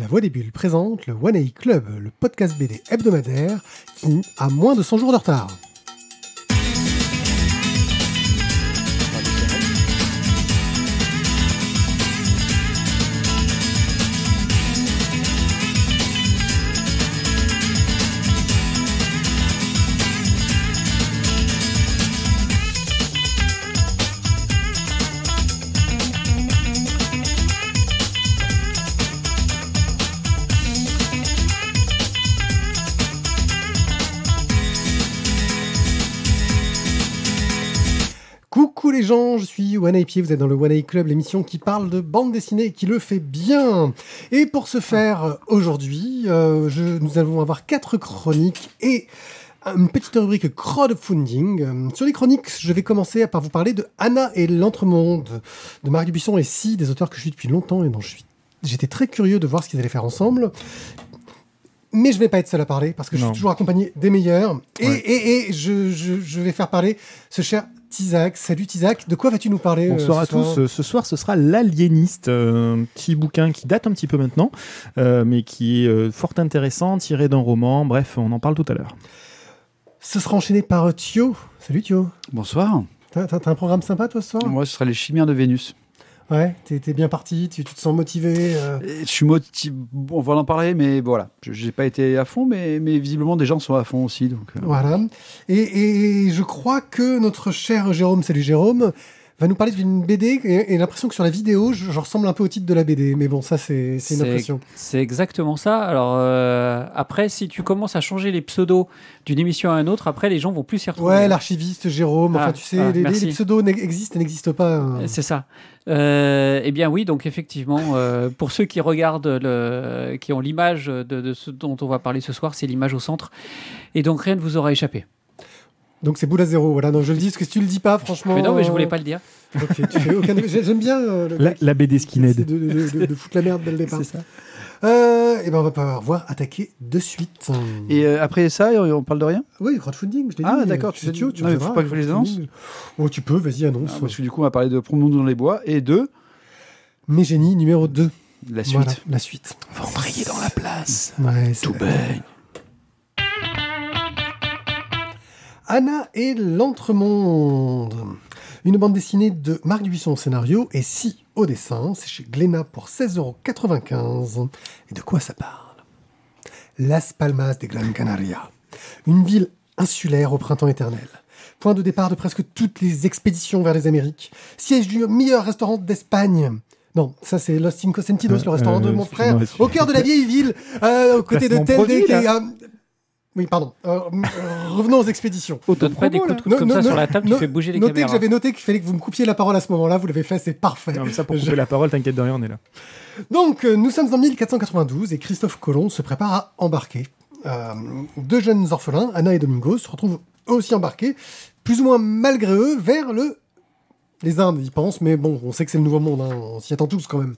La Voix des Bulles présente le One A Club, le podcast BD hebdomadaire qui a moins de 100 jours de retard. One A Pied, vous êtes dans le One A Club, l'émission qui parle de bande dessinée et qui le fait bien. Et pour ce faire, aujourd'hui, euh, nous allons avoir quatre chroniques et une petite rubrique crowdfunding. Euh, Sur les chroniques, je vais commencer par vous parler de Anna et l'entremonde de Marc Dubuisson et Si, des auteurs que je suis depuis longtemps et dont je suis J'étais très curieux de voir ce qu'ils allaient faire ensemble. Mais je vais pas être seul à parler parce que je suis toujours accompagné des meilleurs. Et, Ouais. et, et je, je, je vais faire parler ce cher Tizak. Salut Tizak, de quoi vas-tu nous parler euh, Bonsoir ce à tous. soir Euh, Ce soir, ce sera L'Aliéniste, euh, un petit bouquin qui date un petit peu maintenant, euh, mais qui est euh, fort intéressant, tiré d'un roman. Bref, on en parle tout à l'heure. Ce sera enchaîné par euh, Thio. Salut Thio. Bonsoir. T'as un programme sympa toi ce soir? Moi, ce sera les chimères de Vénus. Ouais, t'es t'es bien parti, tu, tu te sens motivé. euh, je suis motivé. On va en parler, mais voilà. Je n'ai pas été à fond, mais, mais visiblement, des gens sont à fond aussi. Donc, euh, Voilà. Et, et je crois que notre cher Jérôme, salut Jérôme, va nous parler d'une BD et, et l'impression que sur la vidéo, je, je ressemble un peu au titre de la BD. Mais bon, ça, c'est une impression. C'est exactement ça. Alors euh, après, si tu commences à changer les pseudos d'une émission à une autre, après les gens vont plus s'y retrouver. Ouais, l'archiviste Jérôme, enfin Ah, tu sais, ah, les, pseudos existent et n'existent pas. hein. C'est ça. Euh, eh bien oui, donc effectivement, euh, pour ceux qui regardent, le, qui ont l'image de, de ce dont on va parler ce soir, c'est l'image au centre. Et donc rien ne vous aura échappé. Donc c'est boule à zéro. Voilà, non, je le dis parce que si tu le dis pas, franchement. Mais non, mais je euh, voulais pas le dire. Ok, tu fais aucun. j'ai- J'aime bien euh, le La, BD Skinhead. de, de, de- de foutre la merde dès le départ. C'est ça. Euh, et ben on va pouvoir attaquer de suite. Et euh, après ça, on parle de rien? Oui, crowdfunding, je l'ai Ah, dit. d'accord, tu tu sais, tu non, faut pas que je les annonce. Oh, tu peux, vas-y, annonce. Ah, Parce que du coup, on va parler de Promenons dans les bois et de Mes génies numéro 2. la suite. Voilà, la suite. On va embrayer dans la place. Ouais, Tout baigne. Anna et l'Entremonde. Une bande dessinée de Marc Dubuisson au scénario et Si au dessin. C'est chez Glénat pour 16,95€. Et de quoi ça parle? Las Palmas de Gran Canaria. Une ville insulaire au printemps éternel. Point de départ de presque toutes les expéditions vers les Amériques. Siège du meilleur restaurant d'Espagne. Non, ça c'est Los Cinco Sentidos, Euh, le restaurant de euh, mon frère, au cœur de la vieille ville, euh, aux côtés de Tel Oui, pardon. Euh, euh, revenons aux expéditions. Donne pas des coups de coude comme no- ça no- sur la table, no- tu fais bouger les Notez caméras. que j'avais noté qu'il fallait que vous me coupiez la parole à ce moment-là. Vous l'avez fait, c'est parfait. Non, mais ça, pour Je- couper la parole, t'inquiète de rien, on est là. Donc, euh, nous sommes en 1492 et Christophe Colomb se prépare à embarquer. Euh, deux jeunes orphelins, Anna et Domingo, se retrouvent eux aussi embarqués, plus ou moins malgré eux, vers le... Les Indes, ils pensent, mais bon, on sait que c'est le Nouveau Monde, hein, on s'y attend tous quand même.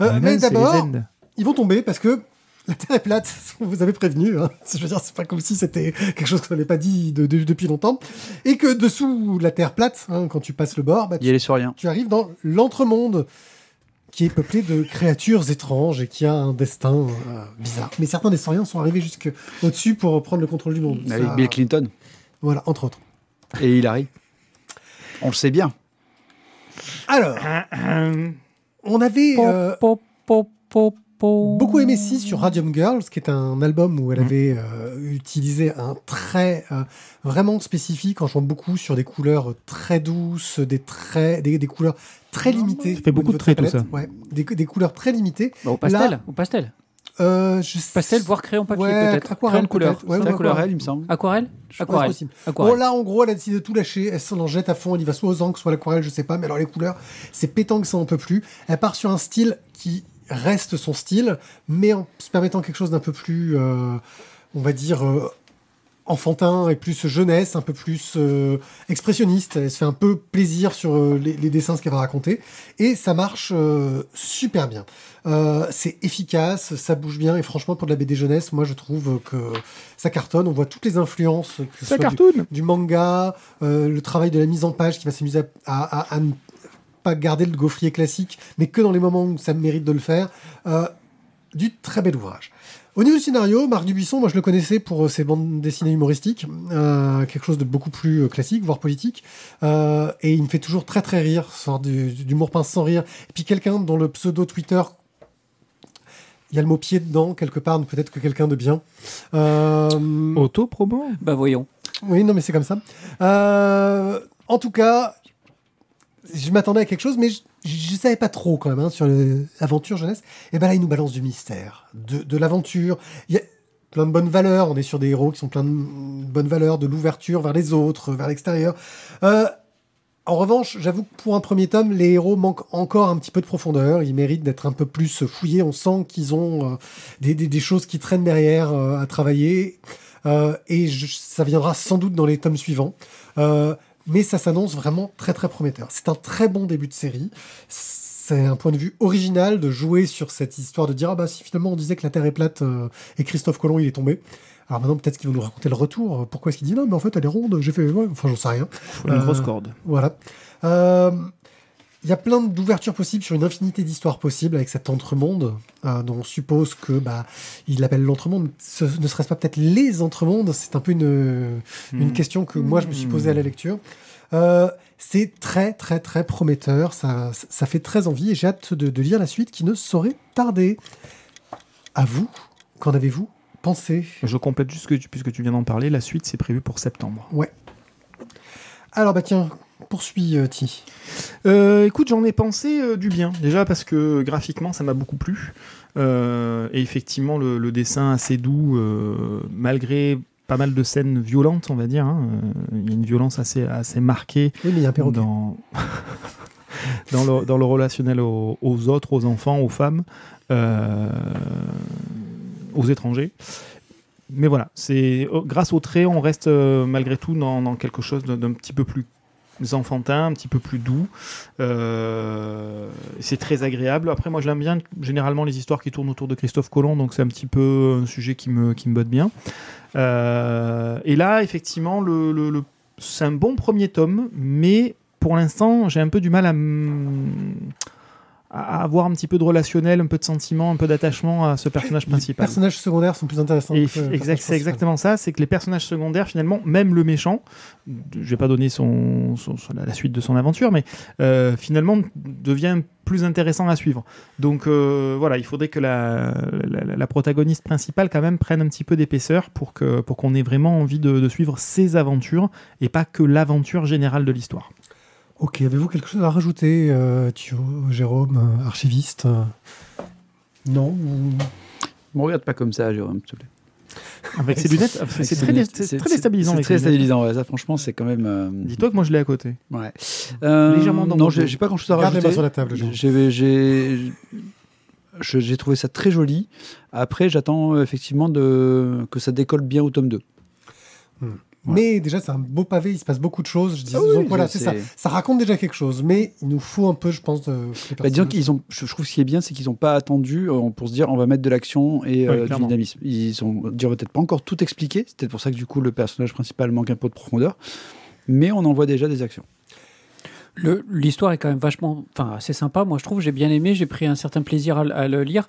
Euh, Ah, mais non, d'abord, ils vont tomber parce que la Terre est plate. On vous avait prévenu. Hein. Je veux dire, c'est pas comme si c'était quelque chose qu'on n'avait pas dit de- de- depuis longtemps. Et que dessous la Terre plate, hein, quand tu passes le bord, bah, Il y a les sauriens. tu arrives dans l'entremonde qui est peuplé de créatures étranges et qui a un destin euh, bizarre. Mais certains des sauriens sont arrivés jusque au-dessus pour prendre le contrôle du monde. Avec Ça- Bill Clinton Voilà, entre autres. et Hillary. On le sait bien. Alors, on avait euh, Po, po, po, po. Beaucoup aimé Si sur Radium Girls, qui est un album où elle Mhm. avait euh, utilisé un trait euh, vraiment spécifique en jouant beaucoup sur des couleurs très douces, des traits, des, des couleurs très limitées. Ça fait au beaucoup de traits, tout palette. Ouais, des, des couleurs très limitées. Bah, au pastel, Là- au pastel. Euh, je Pastel, voire crayon papier Ouais, peut-être. aquarelle, couleur. Ouais, aquarelle, aquarelle. il me semble. Aquarelle Je Aquarelle. possible. Aquarelle. Bon, là, en gros, elle a décidé de tout lâcher. Elle s'en jette à fond. Elle y va soit aux encres, soit à l'aquarelle, je sais pas. Mais alors, les couleurs, c'est pétant que ça en peut plus. Elle part sur un style qui reste son style, mais en se permettant quelque chose d'un peu plus, euh, on va dire, euh, enfantin et plus jeunesse, un peu plus euh, expressionniste. Elle se fait un peu plaisir sur les, les dessins, ce qu'elle va raconter. Et ça marche super bien. C'est efficace, ça bouge bien. Et franchement, pour de la BD jeunesse, moi, je trouve que ça cartonne. On voit toutes les influences. Que ce Ça soit du- manga, le travail de la mise en page qui va s'amuser à, à- à- à ne pas garder le gaufrier classique, mais que dans les moments où ça mérite de le faire. Euh, du très bel ouvrage. Au niveau du scénario, Marc Dubuisson, moi je le connaissais pour ses bandes dessinées humoristiques, euh, quelque chose de beaucoup plus euh, classique, voire politique. Euh, et il me fait toujours très très rire, sort d'humour pince sans rire. Et puis quelqu'un dont le pseudo Twitter, il y a le mot pied dedans quelque part, peut-être que quelqu'un de bien. Euh, Auto-promo Bah voyons. oui, non mais c'est comme ça. Euh, en tout cas, je m'attendais à quelque chose, mais je ne savais pas trop quand même hein, sur l'aventure jeunesse. Et ben là, il nous balance du mystère, de, l'aventure. Il y a plein de bonnes valeurs. On est sur des héros qui sont plein de bonnes valeurs, de l'ouverture vers les autres, vers l'extérieur. Euh, en revanche, j'avoue que pour un premier tome, les héros manquent encore un petit peu de profondeur. Ils méritent d'être un peu plus fouillés. On sent qu'ils ont euh, des, choses qui traînent derrière euh, à travailler. Et ça viendra sans doute dans les tomes suivants. Mais ça s'annonce vraiment très très prometteur. C'est un très bon début de série. C'est un point de vue original de jouer sur cette histoire de dire ah bah si finalement on disait que la Terre est plate euh, et Christophe Colomb il est tombé. Alors maintenant peut-être qu'ils vont nous raconter le retour. Pourquoi est-ce qu'il dit non mais en fait elle est ronde. J'ai fait ouais, enfin j'en sais rien. Faut une grosse corde. Voilà. Euh, il y a plein d'ouvertures possibles sur une infinité d'histoires possibles avec cet entremonde, euh, dont on suppose que bah il l'appelle l'entremonde. Ce, ne serait-ce pas peut-être les entremondes? C'est un peu une, une Hmm. question que moi je me suis posée à la lecture. Euh, c'est très très très prometteur, ça, ça fait très envie et j'ai hâte de, de lire la suite qui ne saurait tarder. À vous, qu'en avez-vous pensé? Je complète juste que tu, puisque tu viens d'en parler, la suite c'est prévu pour septembre. Alors bah tiens, poursuis euh, Ti. Euh, écoute, j'en ai pensé euh, du bien. Déjà parce que graphiquement, ça m'a beaucoup plu. Euh, et effectivement, le, le dessin assez doux, malgré pas mal de scènes violentes, on va dire. hein. Il y a une violence assez, assez marquée Oui mais il y a un perroquet. dans, dans, le, dans le relationnel aux, aux autres, aux enfants, aux femmes, aux étrangers. Mais voilà, c'est oh, grâce au trait, on reste euh, malgré tout dans, dans quelque chose d'un petit peu plus enfantin, un petit peu plus doux. Euh, c'est très agréable. Après, moi, je l'aime bien généralement les histoires qui tournent autour de Christophe Colomb, donc c'est un petit peu un sujet qui me, qui botte bien. Euh, et là, effectivement, c'est un bon premier tome, mais pour l'instant, j'ai un peu du mal à, à avoir un petit peu de relationnel, un peu de sentiment, un peu d'attachement à ce personnage Les principal. personnages secondaires sont plus intéressants. Et que exact, c'est exactement ça, c'est que les personnages secondaires, finalement, même le méchant, je vais pas donner son, son- son- la suite de son aventure, mais euh, finalement devient plus intéressant à suivre. Donc euh, voilà, il faudrait que la, la, la protagoniste principale quand même prenne un petit peu d'épaisseur pour que pour qu'on ait vraiment envie de, de suivre ses aventures et pas que l'aventure générale de l'histoire. Ok, avez-vous quelque chose à rajouter, euh, Thio, Jérôme, euh, archiviste euh, Non ou- Ne me regarde pas comme ça, Jérôme, s'il te plaît. Avec ses lunettes, Avec c'est ses très, lunettes. c'est très déstabilisant. C'est très déstabilisant, ouais, ça franchement, c'est quand même. euh, Dis-toi que moi je l'ai à côté. Ouais. Euh, Légèrement dans non, j'ai pas grand chose à rajouter. sur la table, Jérôme. J'ai- trouvé ça très joli. Après, j'attends euh, effectivement de, que ça décolle bien au tome 2. Mais déjà, c'est un beau pavé, il se passe beaucoup de choses. Je dis, Ah oui, donc voilà, c'est- ça. Ça raconte déjà quelque chose, mais il nous faut un peu, je pense, Bah, qu'ils ont, je trouve ce qui est bien, c'est qu'ils n'ont pas attendu euh, pour se dire on va mettre de l'action et euh, du dynamisme. Ils ont peut-être pas encore tout expliqué. C'est peut-être pour ça que du coup le personnage principal manque un peu de profondeur. Mais on en voit déjà des actions. L'histoire est quand même vachement, enfin, assez sympa. Moi, je trouve, j'ai bien aimé, j'ai pris un certain plaisir à, à le lire.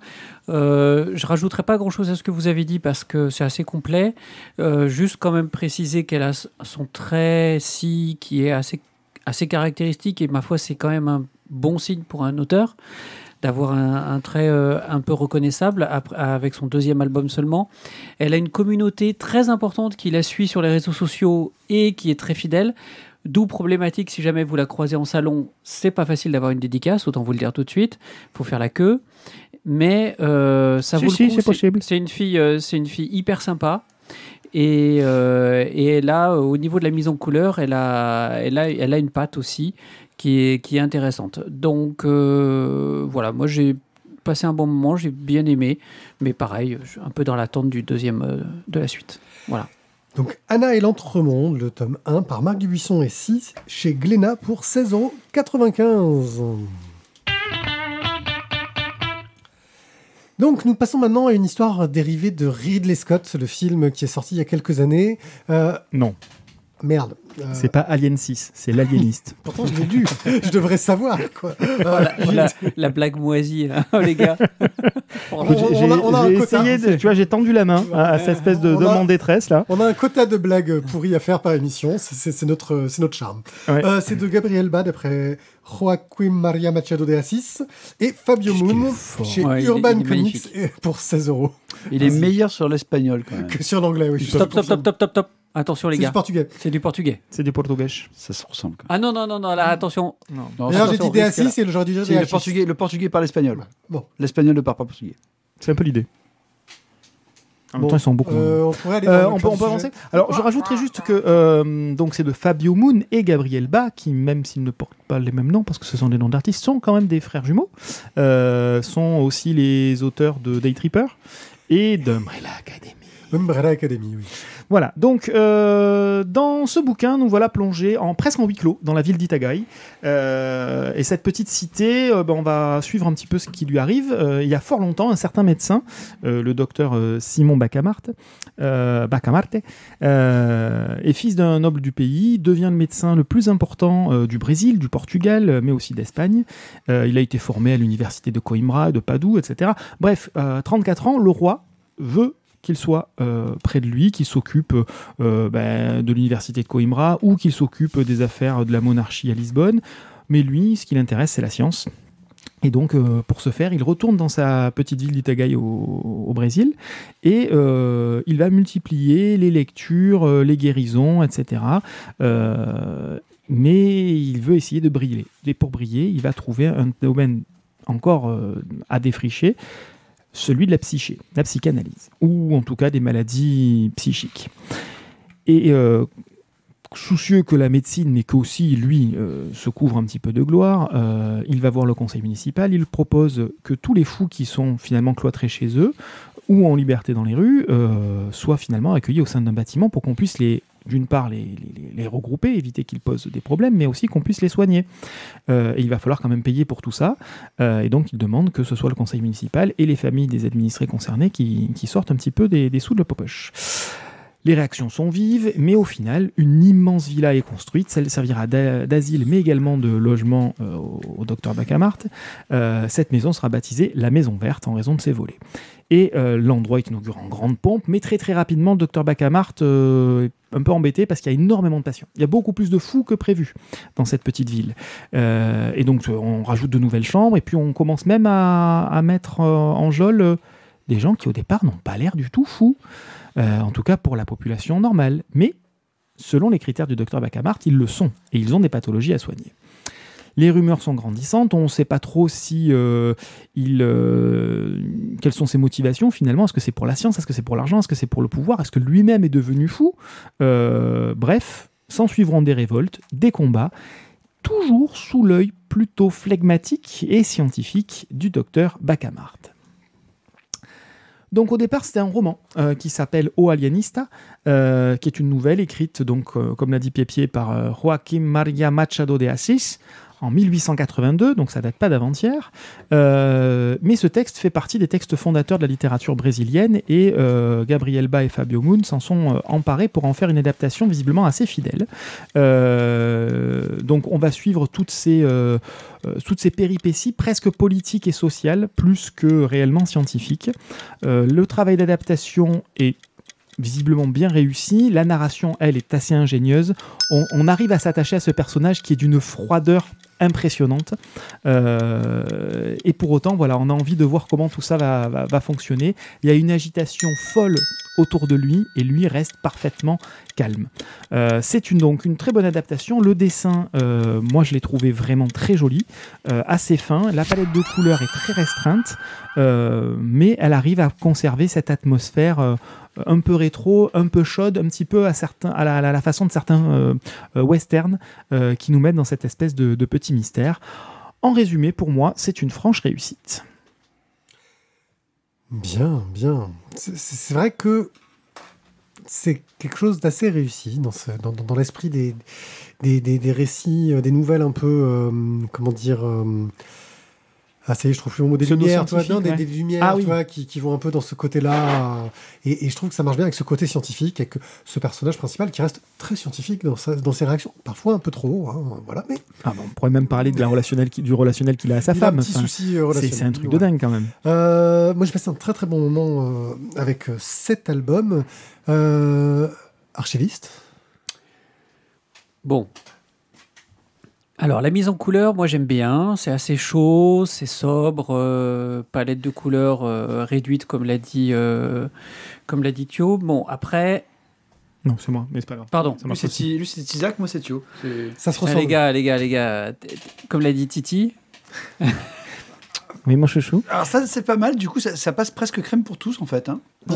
Euh, je rajouterai pas grand-chose à ce que vous avez dit parce que c'est assez complet. Euh, juste quand même préciser qu'elle a son trait si qui est assez assez caractéristique et ma foi, c'est quand même un bon signe pour un auteur d'avoir un, un trait euh, un peu reconnaissable après- avec son deuxième album seulement. Elle a une communauté très importante qui la suit sur les réseaux sociaux et qui est très fidèle. D'où problématique, si jamais vous la croisez en salon, c'est pas facile d'avoir une dédicace, autant vous le dire tout de suite. faut faire la queue. Mais euh, ça Si, vaut si, le coup. c'est possible. C'est une fille, euh, c'est une fille hyper sympa. Et, euh, et là, au niveau de la mise en couleur, elle a, elle a, elle a une patte aussi qui est, qui est intéressante. Donc voilà, moi j'ai passé un bon moment, j'ai bien aimé, mais pareil, un peu dans l'attente du deuxième de la suite. Voilà. Donc, Anna et l'Entremonde, le tome 1 par Marc Dubuisson et 6 chez Glénat pour 16,95€. Donc, nous passons maintenant à une histoire dérivée de Ridley Scott, le film qui est sorti il y a quelques années. Euh, Non. Merde. Euh, C'est pas Alien 6, c'est l'aliéniste. Pourtant, je l'ai lu. je devrais savoir, quoi. Euh, la, la- la blague moisie, là. Oh, les gars. on, a, on a un j'ai quota. essayé de, tu vois, j'ai tendu la main à, à cette espèce de On a- demande détresse là. On a un quota de blagues pourries à faire par émission. C'est- notre, c'est notre charme. Ouais. Euh, c'est de Gabriel Bad après Joaquim Maria Machado de Assis et Fabio Moon chez Ouais, Urban Comics pour 16 euros. Il est meilleur sur l'espagnol quand même. Que sur l'anglais, oui. Stop, stop, stop, stop, stop, stop. Attention, les C'est du gars. portugais. C'est du portugais. C'est du portugais. Ça se ressemble. Quand Ah non, non, non, non, là, attention. Même. D'ailleurs, j'ai dit risque, là. D6 et j'aurais dû dire C'est le DHS. portugais, le portugais parle espagnol. Bon. L'espagnol ne parle pas portugais. C'est un peu l'idée. En même Bon, temps, ils sont beaucoup. Euh, on pourrait aller Euh, on peut, on peut avancer. Alors, je rajouterai juste que euh, donc c'est de Fabio Moon et Gabriel Ba qui, même s'ils ne portent pas les mêmes noms parce que ce sont des noms d'artistes, sont quand même des frères jumeaux. Euh, sont aussi les auteurs de Day Tripper et d'Umbrella Academy. Umbrella Academy, oui. Voilà, donc euh, dans ce bouquin, nous voilà plongés en presque en huis clos dans la ville d'Itagai. Euh, et cette petite cité, euh, ben, on va suivre un petit peu ce qui lui arrive. Il y a fort longtemps, un certain médecin, le docteur Simon Bacamarte, Bacamarte est fils d'un noble du pays, devient le médecin le plus important du Brésil, du Portugal, mais aussi d'Espagne. Il a été formé à l'université de Coimbra, de Padoue, etc. Bref, euh, 34 ans, le roi veut qu'il soit euh, près de lui, qu'il s'occupe euh, ben, de l'université de Coimbra ou qu'il s'occupe des affaires de la monarchie à Lisbonne. Mais lui, ce qui l'intéresse, c'est la science. Et donc, euh, pour ce faire, il retourne dans sa petite ville d'Itagai au, Brésil et il va multiplier les lectures, les guérisons, etc. Mais il veut essayer de briller. Et pour briller, il va trouver un domaine encore à défricher, celui de la psyché, la psychanalyse, ou en tout cas des maladies psychiques. Et euh, soucieux que la médecine, mais qu'aussi lui euh, se couvre un petit peu de gloire, euh, il va voir le conseil municipal, il propose que tous les fous qui sont finalement cloîtrés chez eux ou en liberté dans les rues soient finalement accueillis au sein d'un bâtiment pour qu'on puisse les d'une part les, regrouper, éviter qu'ils posent des problèmes, mais aussi qu'on puisse les soigner. Euh, et il va falloir quand même payer pour tout ça. Euh, et donc il demande que ce soit le conseil municipal et les familles des administrés concernés qui, qui sortent un petit peu des, des sous de la poche. Les réactions sont vives, mais au final, une immense villa est construite. Celle servira d'a- d'asile, mais également de logement euh, au, docteur Bacamart. Euh, cette maison sera baptisée la Maison Verte en raison de ses volets. Et euh, l'endroit est inauguré en grande pompe, mais très très rapidement, docteur Bacamart est un peu embêté parce qu'il y a énormément de patients. Il y a beaucoup plus de fous que prévu dans cette petite ville. Et donc, on rajoute de nouvelles chambres, et puis on commence même à, à mettre en geôle des gens qui au départ n'ont pas l'air du tout fous. Euh, en tout cas pour la population normale. Mais selon les critères du docteur Bacamart, ils le sont, et ils ont des pathologies à soigner. Les rumeurs sont grandissantes, on ne sait pas trop si euh, euh, quelles sont ses motivations finalement. Est-ce que c'est pour la science? Est-ce que c'est pour l'argent? Est-ce que c'est pour le pouvoir? Est-ce que lui-même est devenu fou? Bref, s'en suivront des révoltes, des combats, toujours sous l'œil plutôt flegmatique et scientifique du docteur Bacamart. Donc au départ, c'était un roman euh, qui s'appelle O Alienista, euh, qui est une nouvelle écrite, donc, euh, comme l'a dit Piepier, par Joaquim Maria Machado de Assis en 1882, donc ça date pas d'avant-hier. Euh, mais ce texte fait partie des textes fondateurs de la littérature brésilienne et euh, Gabriel Ba et Fabio Moon s'en sont euh, emparés pour en faire une adaptation visiblement assez fidèle. Donc on va suivre toutes ces, toutes ces péripéties presque politiques et sociales plus que réellement scientifiques. Le travail d'adaptation est visiblement bien réussi. La narration, elle, est assez ingénieuse. On arrive à s'attacher à ce personnage qui est d'une froideur impressionnante. Euh, et pour autant, voilà, on a envie de voir comment tout ça va, fonctionner. Il y a une agitation folle autour de lui et lui reste parfaitement calme. Euh, c'est une, donc une très bonne adaptation. Le dessin, euh, moi, je l'ai trouvé vraiment très joli, assez fin. La palette de couleurs est très restreinte, mais elle arrive à conserver cette atmosphère un peu rétro, un peu chaude, un petit peu à, certains, à, la, façon de certains euh, euh, westerns euh, qui nous mettent dans cette espèce de, petit mystère. En résumé, pour moi, c'est une franche réussite. Bien, bien. C'est- vrai que c'est quelque chose d'assez réussi dans, l'esprit des, récits, des nouvelles un peu, comment dire, Ah, ça y est, je trouve plus le mot des lumières, tu vois, non, des, des lumières, Ah tu oui. vois, qui, qui vont un peu dans ce côté-là. euh, Et, et je trouve que ça marche bien avec ce côté scientifique, avec ce personnage principal qui reste très scientifique dans, sa- dans ses réactions. Parfois un peu trop, hein, voilà, mais Ah, bon, on pourrait même parler de la relationnelle qui- du relationnel qu'il a à sa il a un femme. petit Enfin, souci euh, c'est relationnel. c'est un truc de dingue quand même. Euh, moi, j'ai passé un très très bon moment euh, avec cet album. Euh, Archiviste. Bon. Alors, la mise en couleur, moi j'aime bien. C'est assez chaud, c'est sobre, euh, palette de couleurs euh, réduite, comme l'a dit, euh, comme l'a dit Thio. Bon, après, Non, c'est moi, mais c'est pas grave. pardon. Lui, c'est aussi. Ti- lui, c'est Isaac, moi, c'est Thio. Ça se ressemble. les gars, les gars, les gars, comme l'a dit Titi, Oui, mon chouchou. Alors, ça, c'est pas mal. Du coup, ça, ça passe presque crème pour tous, en fait. Hein. ouais, Ça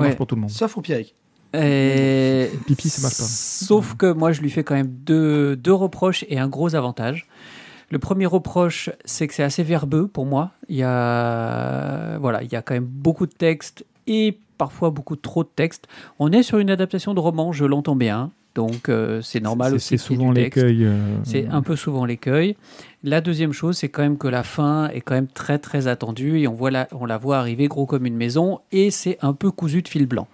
marche ouais. pour tout le monde. Sauf au Pierrick. Et... Pipi, ça marche pas. Sauf que moi, je lui fais quand même deux, deux reproches et un gros avantage. Le premier reproche, c'est que c'est assez verbeux pour moi. Il y a, voilà, il y a quand même beaucoup de texte et parfois beaucoup trop de texte. On est sur une adaptation de roman, je l'entends bien. Donc, euh, c'est normal aussi. C'est souvent l'écueil. euh, C'est un peu souvent l'écueil. La deuxième chose, c'est quand même que la fin est quand même très très attendue et on, voit la, on la voit arriver gros comme une maison et c'est un peu cousu de fil blanc.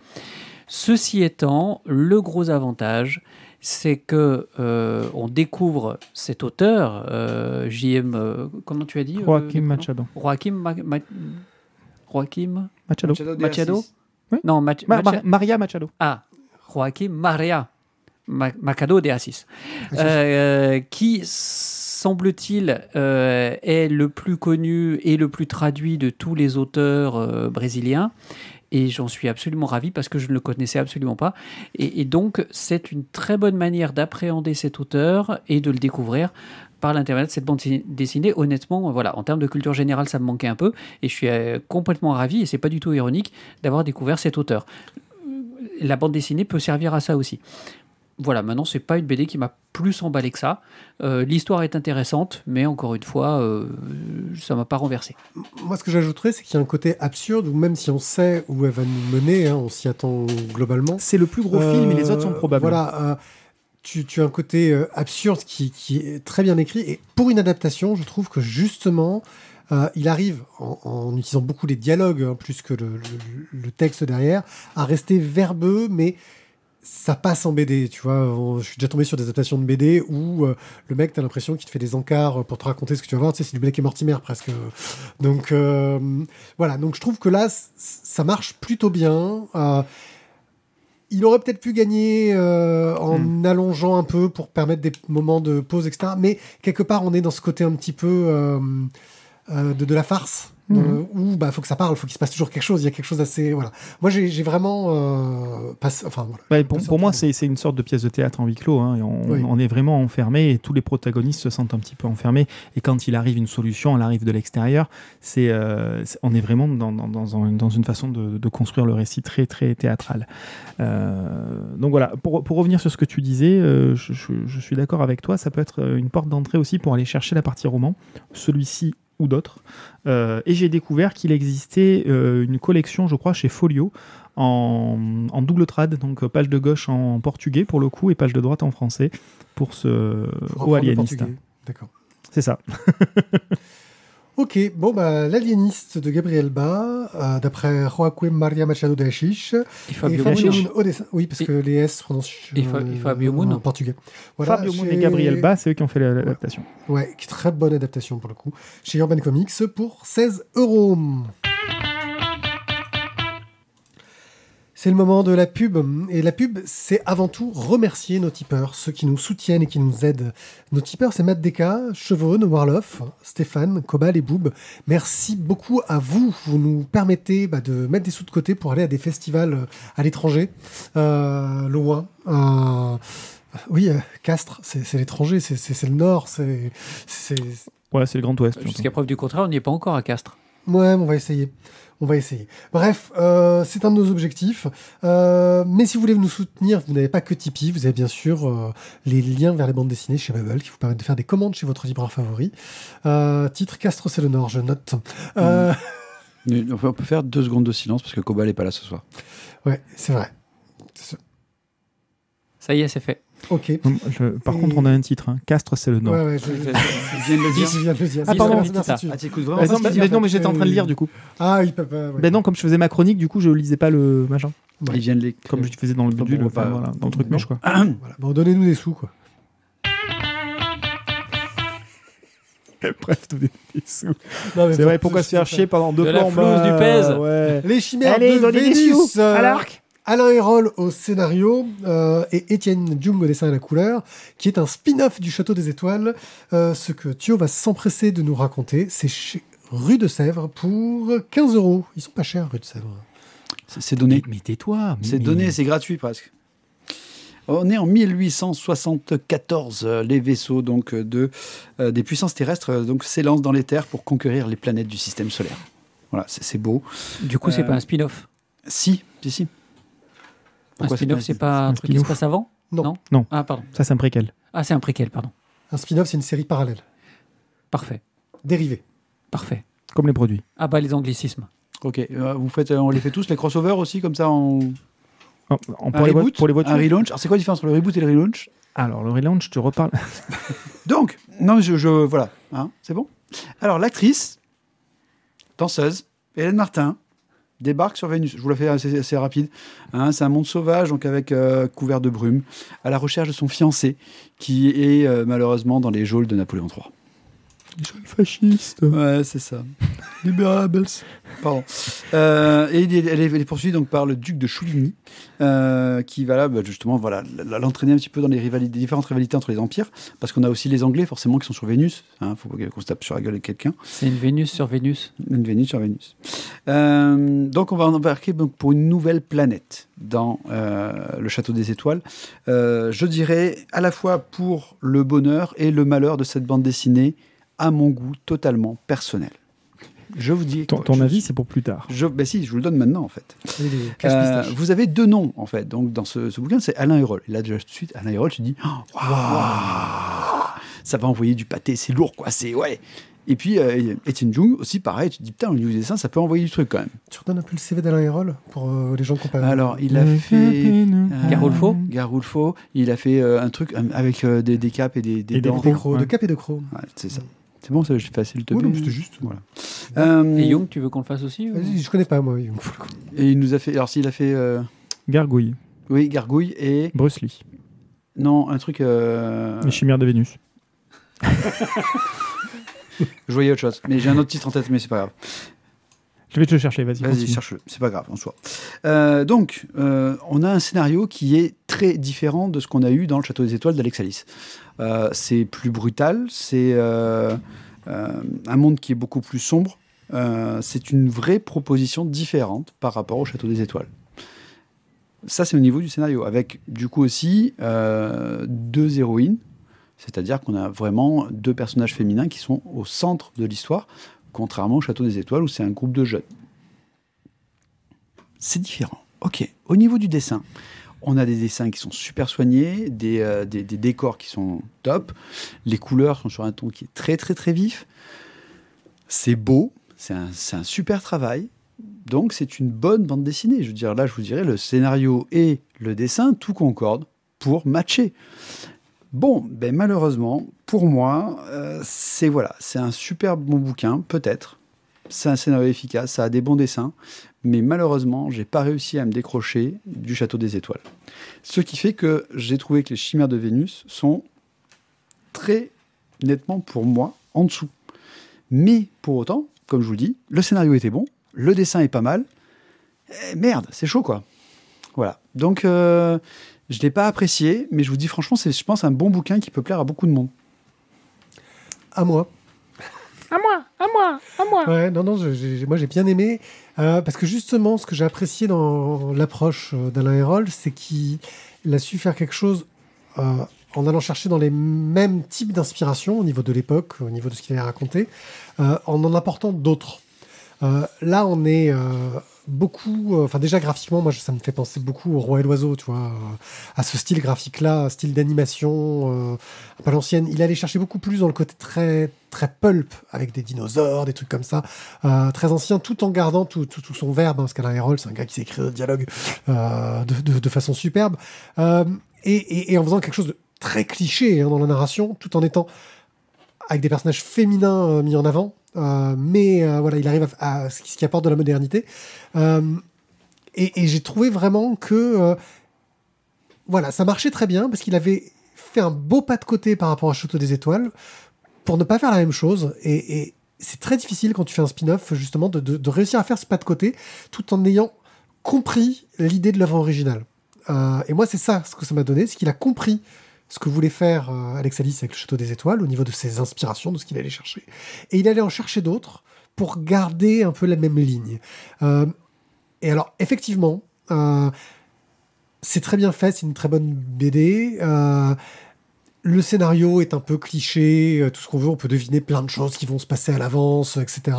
Ceci étant, le gros avantage, c'est que euh, on découvre cet auteur, euh, JM, euh, comment tu as dit Joaquim Machado. Joaquim Ma- Ma- Joaquim Machado. Machado. Non, Mach- Ma- Macha- Mar- Maria Machado. ah, Joaquim Maria Ma- Machado de Assis, euh, qui semble-t-il euh, est le plus connu et le plus traduit de tous les auteurs euh, brésiliens. Et j'en suis absolument ravi parce que je ne le connaissais absolument pas. Et, donc, c'est une très bonne manière d'appréhender cet auteur et de le découvrir par l'intermédiaire de cette bande dessinée. Honnêtement, voilà, en termes de culture générale, ça me manquait un peu. Et je suis euh, complètement ravi, et c'est pas du tout ironique, d'avoir découvert cet auteur. La bande dessinée peut servir à ça aussi. Voilà, maintenant, c'est pas une BD qui m'a plus emballé que ça. Euh, L'histoire est intéressante, mais encore une fois, euh, ça m'a pas renversé. Moi, ce que j'ajouterais, c'est qu'il y a un côté absurde où même si on sait où elle va nous mener, hein, on s'y attend globalement. C'est le plus gros film et les autres sont Euh, probables. Voilà, euh, tu, tu as un côté euh, absurde qui, qui est très bien écrit. Et pour une adaptation, je trouve que justement, euh, il arrive, en, en utilisant beaucoup les dialogues, hein, plus que le, le- le texte derrière, à rester verbeux, mais ça passe en BD, tu vois. On- Je suis déjà tombé sur des adaptations de BD où euh, le mec, t'as l'impression qu'il te fait des encarts pour te raconter ce que tu vas voir. Tu sais, c'est du Blake et Mortimer presque. Donc euh, voilà. Donc je trouve que là, ça marche plutôt bien. Euh, il aurait peut-être pu gagner euh, en Hmm. allongeant un peu pour permettre des moments de pause, etc. Mais quelque part, on est dans ce côté un petit peu euh, euh, de, de la farce. Mhm. euh, où bah faut que ça parle, faut qu'il se passe toujours quelque chose. Il y a quelque chose d'assez voilà. Moi j'ai vraiment euh, enfin voilà. Ouais, pour, moi, c'est une sorte de pièce de théâtre en huis clos. hein, et on, Oui. on est vraiment enfermé et tous les protagonistes se sentent un petit peu enfermés. Et quand il arrive une solution, elle arrive de l'extérieur. C'est, euh, on est vraiment dans, dans, dans dans une façon de, de construire le récit très très théâtral. Euh, donc voilà, pour, pour revenir sur ce que tu disais, je, je- je suis d'accord avec toi. Ça peut être une porte d'entrée aussi pour aller chercher la partie roman. Celui-ci ou d'autres. Euh, et j'ai découvert qu'il existait euh, une collection, je crois, chez Folio, en, en double trad, donc euh, page de gauche en portugais pour le coup et page de droite en français pour ce Faut au alieniste. D'accord. C'est ça. Ok, bon bah l'aliéniste de Gabriel Ba, euh, d'après Joaquim Maria Machado de Hachiche. Et Fabio et Fabio Moon. Au dessin. Oui, parce Et- que les S se prononcent et Fa- et Fabio Moon. en portugais. Voilà, Fabio Moon et Gabriel Bas, c'est eux qui ont fait la- l'adaptation. Ouais, qui est très bonne adaptation pour le coup. Chez Urban Comics pour 16 euros. C'est le moment de la pub. Et la pub, c'est avant tout remercier nos tipeurs, ceux qui nous soutiennent et qui nous aident. Nos tipeurs, c'est Matt Deka, Chevron, Warloff, Stéphane, Cobal et Boob. Merci beaucoup à vous. Vous nous permettez bah, de mettre des sous de côté pour aller à des festivals euh, à l'étranger, euh, loin. Euh, oui, euh, Castres, c'est c'est l'étranger, c'est- c'est c'est le nord, c'est... c'est- Ouais, c'est le Grand Ouest. Jusqu'à preuve du contraire, on n'y est pas encore à Castres. Ouais, mais on va essayer. On va essayer. Bref, euh, c'est un de nos objectifs. Euh, mais si vous voulez nous soutenir, vous n'avez pas que Tipeee. Vous avez bien sûr euh, les liens vers les bandes dessinées chez Bubble qui vous permettent de faire des commandes chez votre libraire favori. Euh, titre Castres, c'est le Nord, je note. Euh, On peut on peut faire deux secondes de silence parce que Cobal n'est pas là ce soir. Ouais, c'est vrai. Ça y est, c'est fait. Ok. Je- par Et- contre, on a un titre. hein. Castres, c'est le nom. Ouais, ouais, je, je viens de le dire. Ah, pardon. Mais, non, mais j'étais en train de lire du coup. Ah, il peut pas. ouais. Ben non, comme je faisais ma chronique, du coup, je lisais pas le machin. Il vient de l'écrire. Comme je faisais dans le bidule, bon, enfin, pas- voilà, dans le truc non. mèche, quoi. Voilà. Bon, donnez-nous des sous, quoi. Bref, donner des sous. C'est vrai, pourquoi se faire chier pendant deux flouze du pèse. Les chimères Allez, de donnez des Vénus. sous à l'arc Alain Hérol au scénario euh, et Étienne Jung au dessin et à la couleur, qui est un spin-off du Château des Étoiles. Euh, ce que Thio va s'empresser de nous raconter, c'est chez Rue de Sèvres pour 15 euros. Ils sont pas chers, Rue de Sèvres. C'est- donné. Mais, mais tais-toi. C'est donné, c'est gratuit presque. On est en 1874. euh, Les vaisseaux donc de euh, des puissances terrestres donc s'élancent dans les terres pour conquérir les planètes du système solaire. Voilà, c'est beau. Du coup, c'est pas un spin-off? Si, si, si. Un Pourquoi spin-off, c'est pas un un truc qui se passe avant Non. Non. Ah, pardon. Ça, c'est un préquel. Ah, c'est un préquel, pardon. Un spin-off, c'est une série parallèle, Parfait. dérivée. Parfait. Comme les produits. Ah bah les anglicismes. Ok, euh, vous faites, euh, on les fait tous les crossovers aussi comme ça en Oh, un pour, les reboot, pour les voitures. un relaunch. Alors c'est quoi la différence entre le reboot et le relaunch? Alors, le relaunch, tu reparles. Donc, non, je, je voilà, hein, c'est bon. Alors l'actrice, danseuse, Hélène Martin, débarque sur Vénus. Je vous la fais assez, rapide. hein. c'est un monde sauvage, donc avec euh, couvert de brume, à la recherche de son fiancé, qui est euh, malheureusement dans les geôles de Napoléon III. Les jeunes fascistes. Ouais, c'est ça. Liberables. Pardon. Euh, et il est- elle est, elle est poursuivie donc par le duc de Chouligny, euh, qui va là, bah, justement, voilà, l'entraîner un petit peu dans les rivalités, différentes rivalités entre les empires, parce qu'on a aussi les Anglais, forcément, qui sont sur Vénus. Hein, faut pas qu'on se tape sur la gueule de quelqu'un. C'est une Vénus sur Vénus. Une Vénus sur Vénus. Euh, donc, on va embarquer donc, pour une nouvelle planète dans euh, le Château des Étoiles. Euh, je dirais à la fois pour le bonheur et le malheur de cette bande dessinée, à mon goût totalement personnel. Je vous dis. Ton, ton je- avis, c'est pour plus tard. je, ben si, je vous le donne maintenant en fait. Euh, vous avez deux noms en fait. Donc dans ce, ce bouquin, c'est Alain Hérol. Et là déjà tout de suite, Alain Hérol, tu te dis, Oh, waouh, ça va envoyer du pâté, c'est lourd quoi, c'est ouais. Et puis euh, Étienne Jung aussi, pareil, tu te dis putain au niveau du dessin, ça peut envoyer du truc quand même. Tu redonnes un peu le CV d'Alain Hérol pour euh, les gens qui ont pas. Alors il a fait euh, Garolfo Garolfo, il a fait euh, un truc euh, avec euh, des, des capes et des, des Et des dents. Des crocs, Ouais. de cap et de crocs. Ouais, c'est ça. C'est bon, ça, j'ai facile te Oui, non, plaît. c'était juste. Voilà. Euh, Et Young, tu veux qu'on le fasse aussi ou- Je connais pas, moi. Young, et il nous a fait. Alors s'il a fait, euh, Gargouille. oui, Gargouille et Bruce Lee. non un truc. euh, Les chimères de Vénus. Je voyais autre chose, mais j'ai un autre titre en tête, mais c'est pas grave. Je vais te le chercher, vas-y. Vas-y, cherche-le, c'est pas grave en soi. Euh, donc, euh, on a un scénario qui est très différent de ce qu'on a eu dans le Château des Étoiles d'Alex Alice. Euh, c'est plus brutal, c'est un monde qui est beaucoup plus sombre. C'est une vraie proposition différente par rapport au Château des Étoiles. Ça, c'est au niveau du scénario, avec du coup aussi deux héroïnes, c'est-à-dire qu'on a vraiment deux personnages féminins qui sont au centre de l'histoire, contrairement au Château des Étoiles où c'est un groupe de jeunes. C'est différent. Ok. Au niveau du dessin, on a des dessins qui sont super soignés, des, euh, des- décors qui sont top, les couleurs sont sur un ton qui est très très très vif. C'est beau, c'est un, un super travail. Donc c'est une bonne bande dessinée. Je veux dire, là, je vous dirais, le scénario et le dessin, tout concorde pour matcher. Bon, ben malheureusement, pour moi, euh, c'est voilà, c'est un super bon bouquin, peut-être. C'est un scénario efficace, ça a des bons dessins, mais malheureusement, j'ai pas réussi à me décrocher du Château des Étoiles. Ce qui fait que j'ai trouvé que les Chimères de Vénus sont très nettement pour moi en dessous. Mais pour autant, comme je vous le dis, le scénario était bon, le dessin est pas mal. Merde, c'est chaud quoi. Voilà. Donc euh, je l'ai pas apprécié, mais je vous dis franchement, c'est je pense un bon bouquin qui peut plaire à beaucoup de monde. À moi. À moi, à moi, à moi. Ouais, non, non, je- moi j'ai bien aimé. euh, parce que justement, ce que j'ai apprécié dans l'approche euh, d'Alain Hérol, c'est qu'il a su faire quelque chose euh, en allant chercher dans les mêmes types d'inspiration au niveau de l'époque, au niveau de ce qu'il avait raconté, euh, en en apportant d'autres. Euh, là, on est beaucoup. euh, Enfin, déjà graphiquement, moi, ça me fait penser beaucoup au Roi et l'Oiseau, tu vois, euh, à ce style graphique-là, style d'animation, euh, à l'ancienne. Il allait chercher beaucoup plus dans le côté très très pulp, avec des dinosaures, des trucs comme ça, très ancien, tout en gardant tout, tout, son verbe, hein, parce qu'Alain Hérol, c'est un gars qui s'écrit des dialogues euh, de, de, de façon superbe. Et, et- en faisant quelque chose de très cliché hein, dans la narration, tout en étant avec des personnages féminins mis en avant. Euh, mais euh, voilà, il arrive à, ce qui apporte de la modernité. Euh, et j'ai trouvé vraiment que voilà, ça marchait très bien parce qu'il avait fait un beau pas de côté par rapport à Château des Étoiles pour ne pas faire la même chose. Et, c'est très difficile quand tu fais un spin-off, justement, de, réussir à faire ce pas de côté tout en ayant compris l'idée de l'œuvre originale. Et moi, c'est ça ce que ça m'a donné, c'est qu'il a compris ce que voulait faire euh, Alex Alice avec le Château des Étoiles au niveau de ses inspirations, de ce qu'il allait chercher. Et il allait en chercher d'autres pour garder un peu la même ligne. Euh, et alors, effectivement, euh, c'est très bien fait, c'est une très bonne BD. Le scénario est un peu cliché, tout ce qu'on veut, on peut deviner plein de choses qui vont se passer à l'avance, etc.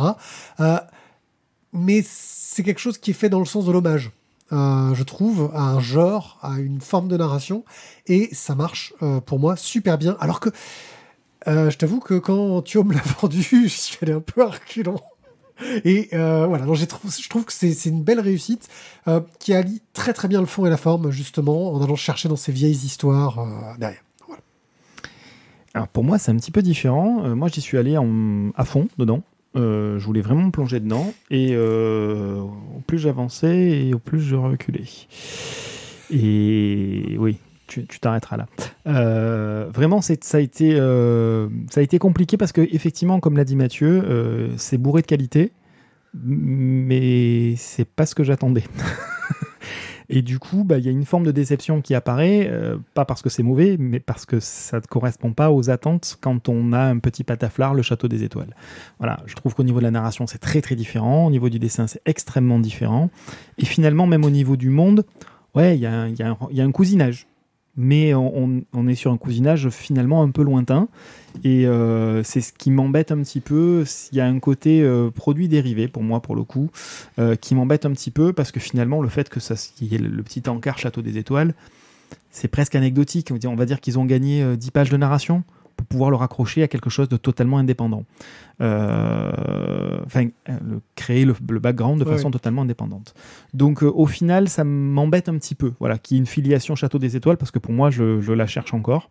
Mais c'est quelque chose qui est fait dans le sens de l'hommage, euh, je trouve, à un genre, à une forme de narration, et ça marche euh, pour moi super bien. Alors que euh, je t'avoue que quand Thio me l'a vendu, je suis allé un peu à reculons. Et voilà, donc trou- je trouve que c'est une belle réussite qui allie très très bien le fond et la forme, justement, en allant chercher dans ces vieilles histoires derrière. Alors pour moi, c'est un petit peu différent. Moi, j'y suis allé à fond dedans. Euh, je voulais vraiment me plonger dedans. Et euh, au plus j'avançais et au plus je reculais. Et oui, tu t'arrêteras là. Euh, vraiment, ça, a été, ça a été compliqué parce que, effectivement, comme l'a dit Mathieu, c'est bourré de qualité. Mais c'est pas ce que j'attendais. Et du coup, bah, il y a une forme de déception qui apparaît, euh, pas parce que c'est mauvais, mais parce que ça ne correspond pas aux attentes quand on a un petit pataflard, le château des étoiles. Voilà, je trouve qu'au niveau de la narration, c'est très très différent, au niveau du dessin, c'est extrêmement différent. Et finalement, même au niveau du monde, ouais, il y, y a un cousinage. Mais on, est sur un cousinage finalement un peu lointain. Et euh, c'est ce qui m'embête un petit peu. Il y a un côté euh, produit dérivé pour moi, pour le coup, euh, qui m'embête un petit peu parce que finalement, le fait que ça, qu'il y ait le, petit encart Château des Étoiles, c'est presque anecdotique. On va dire- qu'ils ont gagné euh, 10 pages de narration pour pouvoir le raccrocher à quelque chose de totalement indépendant. Euh, Enfin, euh, le- créer le, le background de Ouais, façon totalement indépendante. Donc, euh, au final, ça m'embête un petit peu. Voilà, qu'il y ait une filiation Château des Étoiles parce que pour moi, je, je la cherche encore.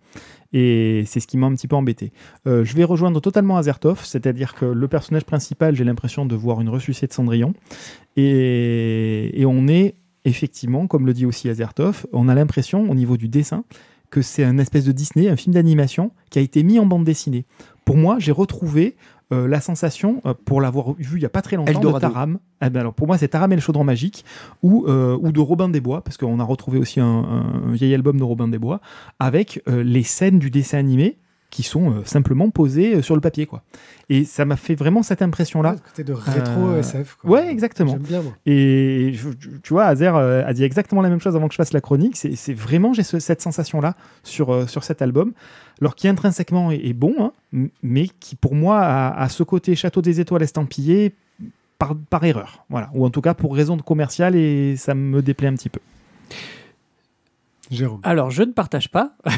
Et c'est ce qui m'a un petit peu embêté. Euh, je vais rejoindre totalement Azertov, c'est-à-dire que le personnage principal, j'ai l'impression de voir une ressuscité de Cendrillon. Et, et on est effectivement, comme le dit aussi Azertov, on a l'impression au niveau du dessin que c'est un espèce de Disney, un film d'animation qui a été mis en bande dessinée. Pour moi, j'ai retrouvé euh, la sensation, euh, pour l'avoir vu il n'y a pas très longtemps, de Eldorado. Taram. Eh ben alors, pour moi, c'est Taram et le chaudron magique, ou, euh, ou de Robin des Bois, parce qu'on a retrouvé aussi un, un vieil album de Robin des Bois, avec les scènes du dessin animé qui sont euh, simplement posées euh, sur le papier. quoi. Et ça m'a fait vraiment cette impression-là. Ouais, côté de rétro Euh, SF. quoi. ouais, exactement. J'aime bien, moi. Et tu vois, Azer euh, a dit exactement la même chose avant que je fasse la chronique. C'est c'est vraiment, j'ai ce- cette sensation-là sur, euh, sur cet album. Alors qui intrinsèquement est, est bon, hein, mais qui pour moi a, a ce côté Château des Étoiles estampillé par, par erreur. Voilà. Ou en tout cas pour raison de commerciale et ça me déplaît un petit peu. Jérôme. Alors, je ne partage pas.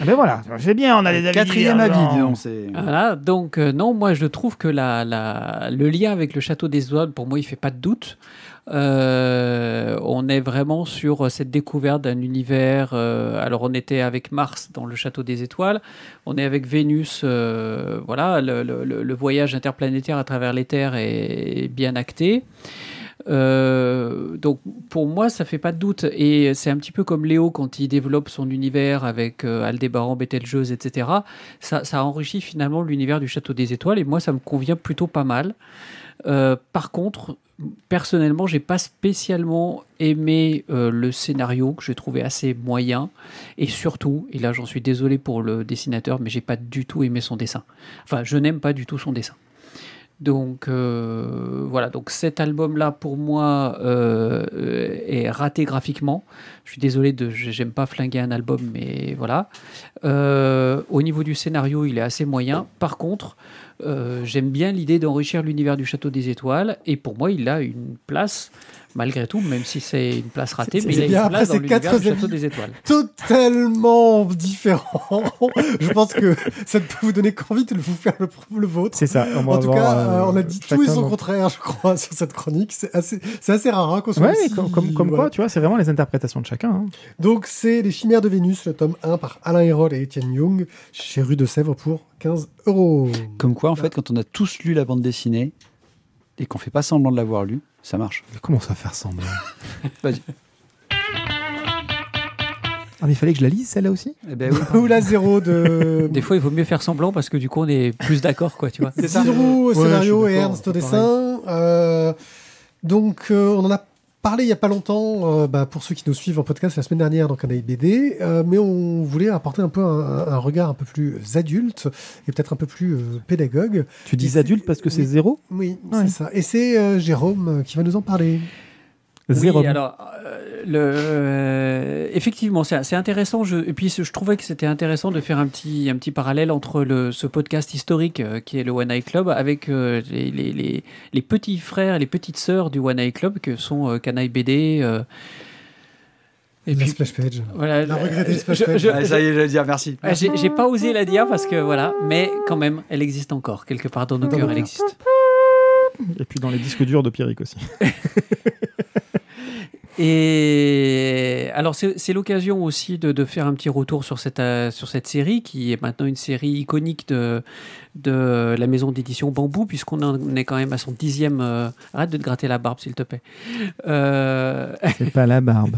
Ah ben voilà, c'est bien, on a des avis. Quatrième avis, dis donc, c'est. Voilà, donc euh, non, moi je trouve que la, la- le lien avec le château des Étoiles, pour moi, il fait pas de doute. Euh, on est vraiment sur cette découverte d'un univers. euh, alors, on était avec Mars dans le château des étoiles. On est avec Vénus. euh, voilà, le, le- le- le voyage interplanétaire à travers les terres est bien acté. Euh, donc pour moi ça fait pas de doute et c'est un petit peu comme Léo quand il développe son univers avec euh, Aldébaran, Bételgeuse, etc. Ça, ça enrichit finalement l'univers du Château des Étoiles et moi ça me convient plutôt pas mal. Euh, par contre, personnellement, j'ai pas spécialement aimé euh, le scénario que j'ai trouvé assez moyen et surtout, et là j'en suis désolé pour le dessinateur, mais j'ai pas du tout aimé son dessin. Enfin, je n'aime pas du tout son dessin. Donc euh, voilà, donc cet album-là pour moi euh, est raté graphiquement. Je suis désolé de, j'aime pas flinguer un album, mais voilà. Euh, au niveau du scénario, il est assez moyen. Par contre, j'aime bien l'idée d'enrichir l'univers du Château des Étoiles, et pour moi, il a une place malgré tout, même si c'est une place ratée, C'est- mais c'est il a bien, une après place dans l'univers du Château des Étoiles. Totalement différent. je pense que ça peut vous donner envie de vous faire le, le vôtre. C'est ça. En tout cas, euh, euh, on a dit tout et son contraire, je crois, sur cette chronique. C'est assez, c'est assez rare hein, qu'on soit Ouais, mais aussi- comme, comme, comme voilà. quoi, tu vois, c'est vraiment les interprétations de chacun. hein. Donc, c'est Les Chimères de Vénus, le tome 1 par Alain Hérol et Étienne Young, chez Rue de Sèvres pour 15 euros. Comme quoi, en fait, quand on a tous lu la bande dessinée et qu'on fait pas semblant de l'avoir lu, ça marche. Mais comment ça faire semblant? Vas-y. Ah, mais il fallait que je la lise, celle-là aussi? Eh ben oui. Ou la zéro de Des fois, il vaut mieux faire semblant parce que du coup, on est plus d'accord, quoi, tu vois. C'est ça. Zidrou au Ouais, scénario et Ernst au dessin. Euh, donc, euh, on en a parlé il y a pas longtemps, euh, bah, pour ceux qui nous suivent en podcast la semaine dernière dans Canaille BD, euh, mais on voulait apporter un peu un, un regard un peu plus adulte et peut-être un peu plus euh, pédagogue. Tu dis adulte parce que c'est zéro? Oui, Ouais. c'est ça. Et c'est Jérôme qui va nous en parler. Zéro. Oui, alors, euh, le, euh, effectivement, c'est intéressant. Je, et puis, je trouvais que c'était intéressant de faire un petit, un petit parallèle entre le, ce podcast historique euh, qui est le One Eye Club avec euh, les, les, les, les petits frères les petites sœurs du One Eye Club que sont euh, Canaille BD. euh, et la puis, splash page. voilà. la regrettée je- splash je- page. je- Ah, ça y est, j'allais dire merci. Ah, J'ai pas osé la dire parce que voilà, mais quand même, elle existe encore quelque part dans nos Dans cœurs. Elle existe. Et puis dans les disques durs de Pierrick aussi. Et alors c'est l'occasion aussi de, de faire un petit retour sur cette euh, sur cette série qui est maintenant une série iconique de de la maison d'édition Bambou puisqu'on en est quand même à son dixième. euh, Arrête de te gratter la barbe s'il te plaît. Euh, C'est pas la barbe.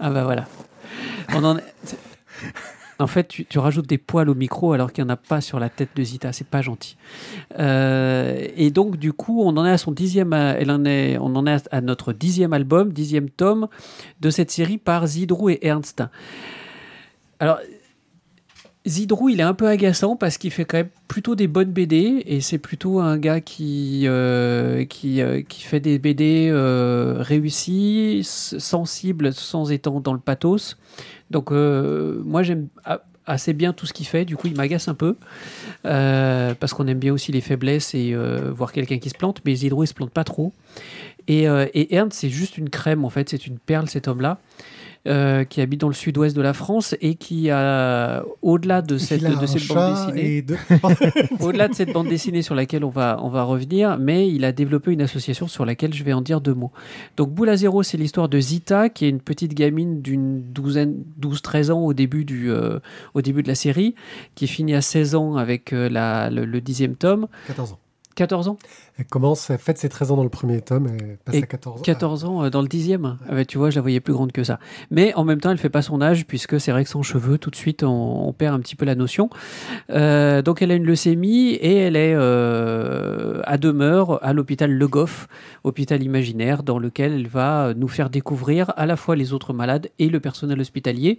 Ah bah voilà. On en, est- en fait, tu, rajoutes des poils au micro alors qu'il n'y en a pas sur la tête de Zita. C'est pas gentil. Euh, et donc, du coup, on en est à son dixième. euh, Elle en est, on en est à notre dixième album, dixième tome de cette série par Zidrou et Ernst. Alors. Zidrou, il est un peu agaçant parce qu'il fait quand même plutôt des bonnes BD et c'est plutôt un gars qui, euh, euh, fait des BD euh, réussis, s- sensibles sans étant dans le pathos. Donc moi j'aime assez bien tout ce qu'il fait, du coup il m'agace un peu parce qu'on aime bien aussi les faiblesses et voir quelqu'un qui se plante, mais Zidrou il se plante pas trop. Et, et Ernst c'est juste une crème en fait, c'est une perle cet homme-là. Euh, qui habite dans le sud-ouest de la France et qui a, au-delà de cette, de bande dessinée, au-delà de cette bande dessinée sur laquelle on va, on va revenir, mais il a développé une association sur laquelle je vais en dire deux mots. Donc Boule à zéro, c'est l'histoire de Zita, qui est une petite gamine d'une douzaine, 12-13 ans au début, du, euh, au début de la série, qui finit à 16 ans avec euh, la, le, le dixième tome. 14 ans. 14 ans? Elle commence, elle fête ses 13 ans dans le premier tome et passe Et à 14 ans. 14 ans euh, dans le dixième. Ah bah, tu vois, je la voyais plus grande que ça. Mais en même temps, elle fait pas son âge puisque c'est vrai que sans cheveux, tout de suite, on, on perd un petit peu la notion. Euh, donc, elle a une leucémie et elle est euh, à demeure à l'hôpital Le Goff, hôpital imaginaire, dans lequel elle va nous faire découvrir à la fois les autres malades et le personnel hospitalier,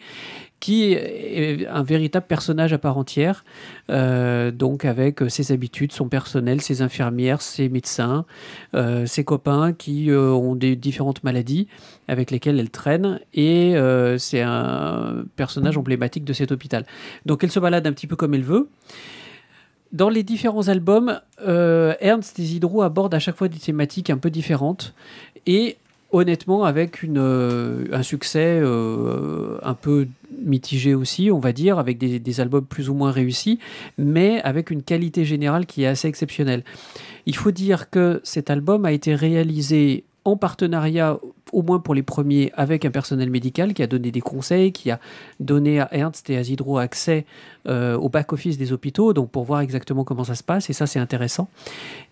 qui est un véritable personnage à part entière. Euh, donc, avec ses habitudes, son personnel, ses infirmières, ses médecins, euh, ses copains qui euh, ont des différentes maladies avec lesquelles elle traîne et euh, c'est un personnage emblématique de cet hôpital. Donc elle se balade un petit peu comme elle veut. Dans les différents albums, Ernst et Zidrou abordent à chaque fois des thématiques un peu différentes et honnêtement avec une, euh, un succès euh, un peu mitigé aussi, on va dire, avec des, des albums plus ou moins réussis, mais avec une qualité générale qui est assez exceptionnelle. Il faut dire que cet album a été réalisé en partenariat, au moins pour les premiers, avec un personnel médical qui a donné des conseils, qui a donné à Ernst et à Zidro accès euh, au back-office des hôpitaux, donc pour voir exactement comment ça se passe, et ça c'est intéressant.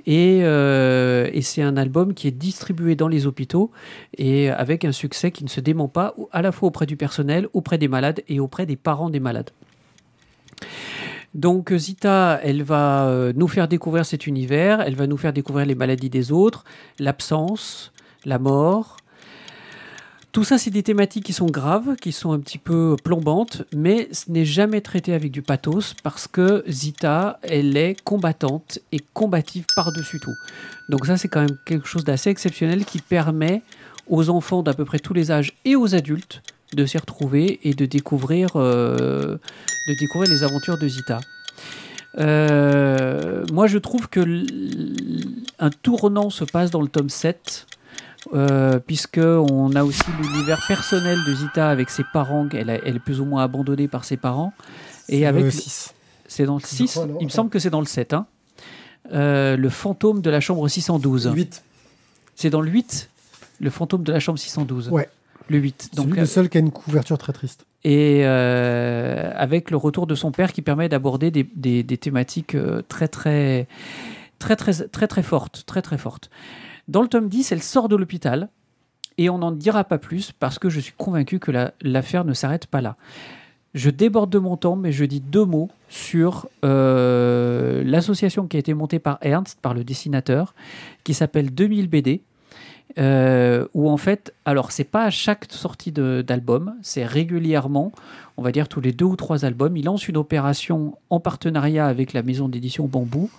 Et, euh, et c'est un album qui est distribué dans les hôpitaux, et avec un succès qui ne se dément pas, à la fois auprès du personnel, auprès des malades et auprès des parents des malades. Donc Zita, elle va euh, nous faire découvrir cet univers, elle va nous faire découvrir les maladies des autres, l'absence, la mort. Tout ça, c'est des thématiques qui sont graves, qui sont un petit peu plombantes, mais ce n'est jamais traité avec du pathos parce que Zita, elle est combattante et combative par-dessus tout. Donc ça, c'est quand même quelque chose d'assez exceptionnel qui permet aux enfants d'à peu près tous les âges et aux adultes de s'y retrouver et de découvrir, euh, les aventures de Zita. Euh, moi, je trouve que un tournant se passe dans le tome 7. Euh, puisque on a aussi l'univers personnel de Zita avec ses parents, elle, a- elle est plus ou moins abandonnée par ses parents. Et avec le le- 6. c'est dans le Je 6, crois, non il me semble que c'est dans le 7. hein. Euh, le fantôme de la chambre 612. 8. C'est dans le 8, le fantôme de la chambre 612. Ouais. Le 8. C'est Donc, le seul qui a une couverture très triste. et euh, avec le retour de son père qui permet d'aborder des, des- des thématiques euh, très très très très très très fortes, très très fortes. Dans le tome 10, elle sort de l'hôpital et on n'en dira pas plus parce que je suis convaincu que la- l'affaire ne s'arrête pas là. Je déborde de mon temps, mais je dis deux mots sur euh, l'association qui a été montée par Ernst, par le dessinateur, qui s'appelle 2000 BD. euh, où en fait, alors c'est pas à chaque sortie d'album, c'est régulièrement, on va dire tous les deux ou trois albums, il lance une opération en partenariat avec la maison d'édition Bambou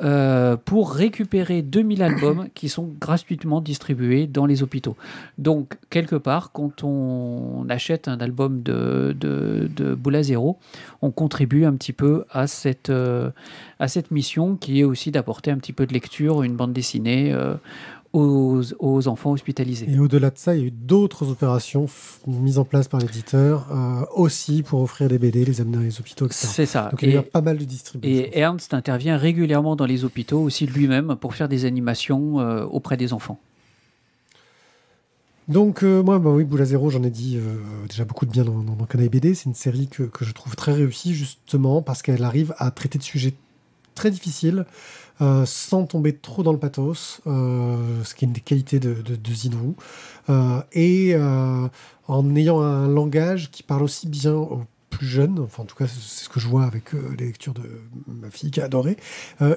euh, pour récupérer 2000 albums qui sont gratuitement distribués dans les hôpitaux. Donc, quelque part, quand on achète un album de, de, de Boula Zéro, on contribue un petit peu à cette, euh, à cette mission qui est aussi d'apporter un petit peu de lecture, une bande dessinée euh, aux, aux enfants hospitalisés. Et au-delà de ça, il y a eu d'autres opérations mises en place par l'éditeur, euh, aussi pour offrir des BD, les amener dans les hôpitaux, etc. C'est ça. Donc il y a eu pas mal de distributions. Et Ernst intervient régulièrement dans les hôpitaux aussi lui-même pour faire des animations euh, auprès des enfants. Donc, euh, moi, bah oui, Boula Zéro, j'en ai dit euh, déjà beaucoup de bien dans, dans, dans Canaille BD. C'est une série que, que je trouve très réussie, justement, parce qu'elle arrive à traiter de sujets très difficiles, euh, sans tomber trop dans le pathos, euh, ce qui est une des qualités de, de, euh, et en ayant un langage qui parle aussi bien aux plus jeunes, enfin en tout cas c'est ce que je vois avec les lectures de ma fille qui a adoré,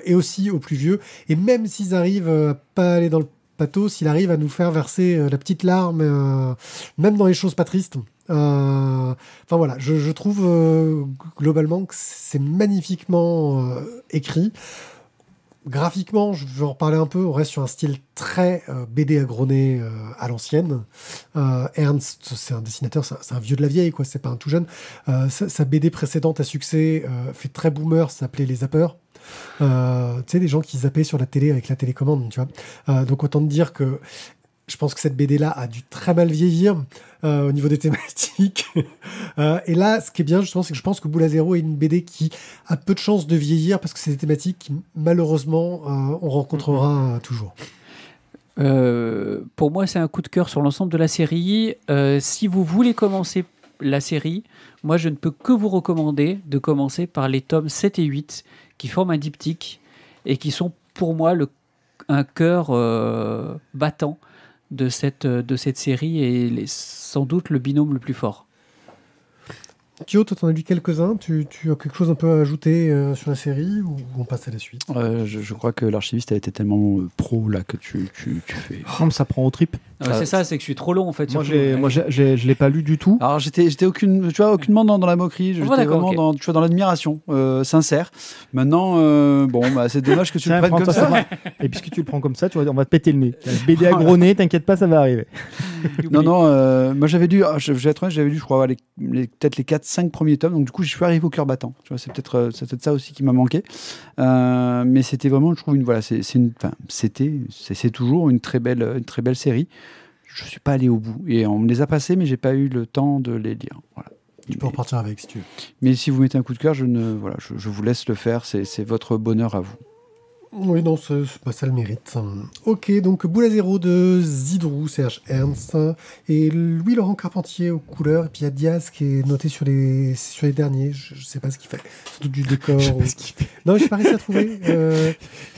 et aussi aux plus vieux. Et même s'ils arrivent à pas aller dans le pathos, il arrive à nous faire verser la petite larme, même dans les choses pas tristes. Euh, Enfin voilà, je, trouve euh, globalement que c'est magnifiquement euh, écrit. Graphiquement, je vais en reparler un peu, on reste sur un style très BD agronné euh, à l'ancienne. Ernst, c'est un dessinateur, c'est un, vieux de la vieille, quoi, c'est pas un tout jeune. Sa, BD précédente à succès fait très boomer, ça s'appelait Les Zappeurs. Tu sais, des gens qui zappaient sur la télé avec la télécommande, tu vois. Donc autant te dire que je pense que cette BD-là a dû très mal vieillir euh, au niveau des thématiques. Euh, et là, ce qui est bien, justement, c'est que je pense que Boula Zéro est une BD qui a peu de chances de vieillir parce que c'est des thématiques qui, malheureusement, euh, on rencontrera euh, toujours. Pour moi, c'est un coup de cœur sur l'ensemble de la série. Si vous voulez commencer la série, moi, je ne peux que vous recommander de commencer par les tomes 7 et 8 qui forment un diptyque et qui sont pour moi le, un cœur battant de cette, de cette série et les- sans doute le binôme le plus fort. Kyo, toi, t'en as lu quelques-uns. Tu, tu as quelque chose un peu à ajouter euh, sur la série ou on passe à la suite? Euh, je, je crois que l'archiviste a été tellement euh, pro là que tu, tu, tu fais. Non, mais ça prend au trip. Euh, Ah, c'est ça, c'est que je suis trop long en fait. Moi, j'ai- moi, j'ai- j'ai- je l'ai pas lu du tout. Alors j'étais, j'étais aucune, tu vois, aucunement dans, dans la moquerie. J'étais Ah, d'accord, vraiment ok. dans, tu vois, dans l'admiration euh, sincère. Maintenant, euh, bon, bah, c'est dommage que tu le prennes comme ça. ça. Et puisque tu le prends comme ça, tu vas, on va te péter le nez. BD agronné, t'inquiète pas, ça va arriver. Non, non, euh, moi j'avais lu, ah, je, je vais être honnête, j'avais lu, je crois, les, les- peut-être les 4-5 premiers tomes, donc du coup, je suis arrivé au cœur battant. Tu vois, c'est peut-être euh, peut-être ça aussi qui m'a manqué. Euh, mais c'était vraiment, je trouve, une, voilà, c'est, c'était, c'est, toujours une très belle, une très belle série. Je suis pas allé au bout et on me les a passés, mais j'ai pas eu le temps de les lire. Voilà. Tu peux Mais, repartir avec si tu veux. mais si vous mettez un coup de cœur, je ne, voilà, je, je vous laisse le faire. C'est votre bonheur à vous. Oui, non, c'est pas ça le mérite. Ok, donc Boula Zéro de Zidrou, Serge Ernst, et Louis-Laurent Carpentier aux couleurs, et puis il y a Diaz qui est noté sur les, sur les derniers, je, je sais pas ce qu'il fait, surtout du décor. ou- Non, j'ai pas réussi à trouver. euh,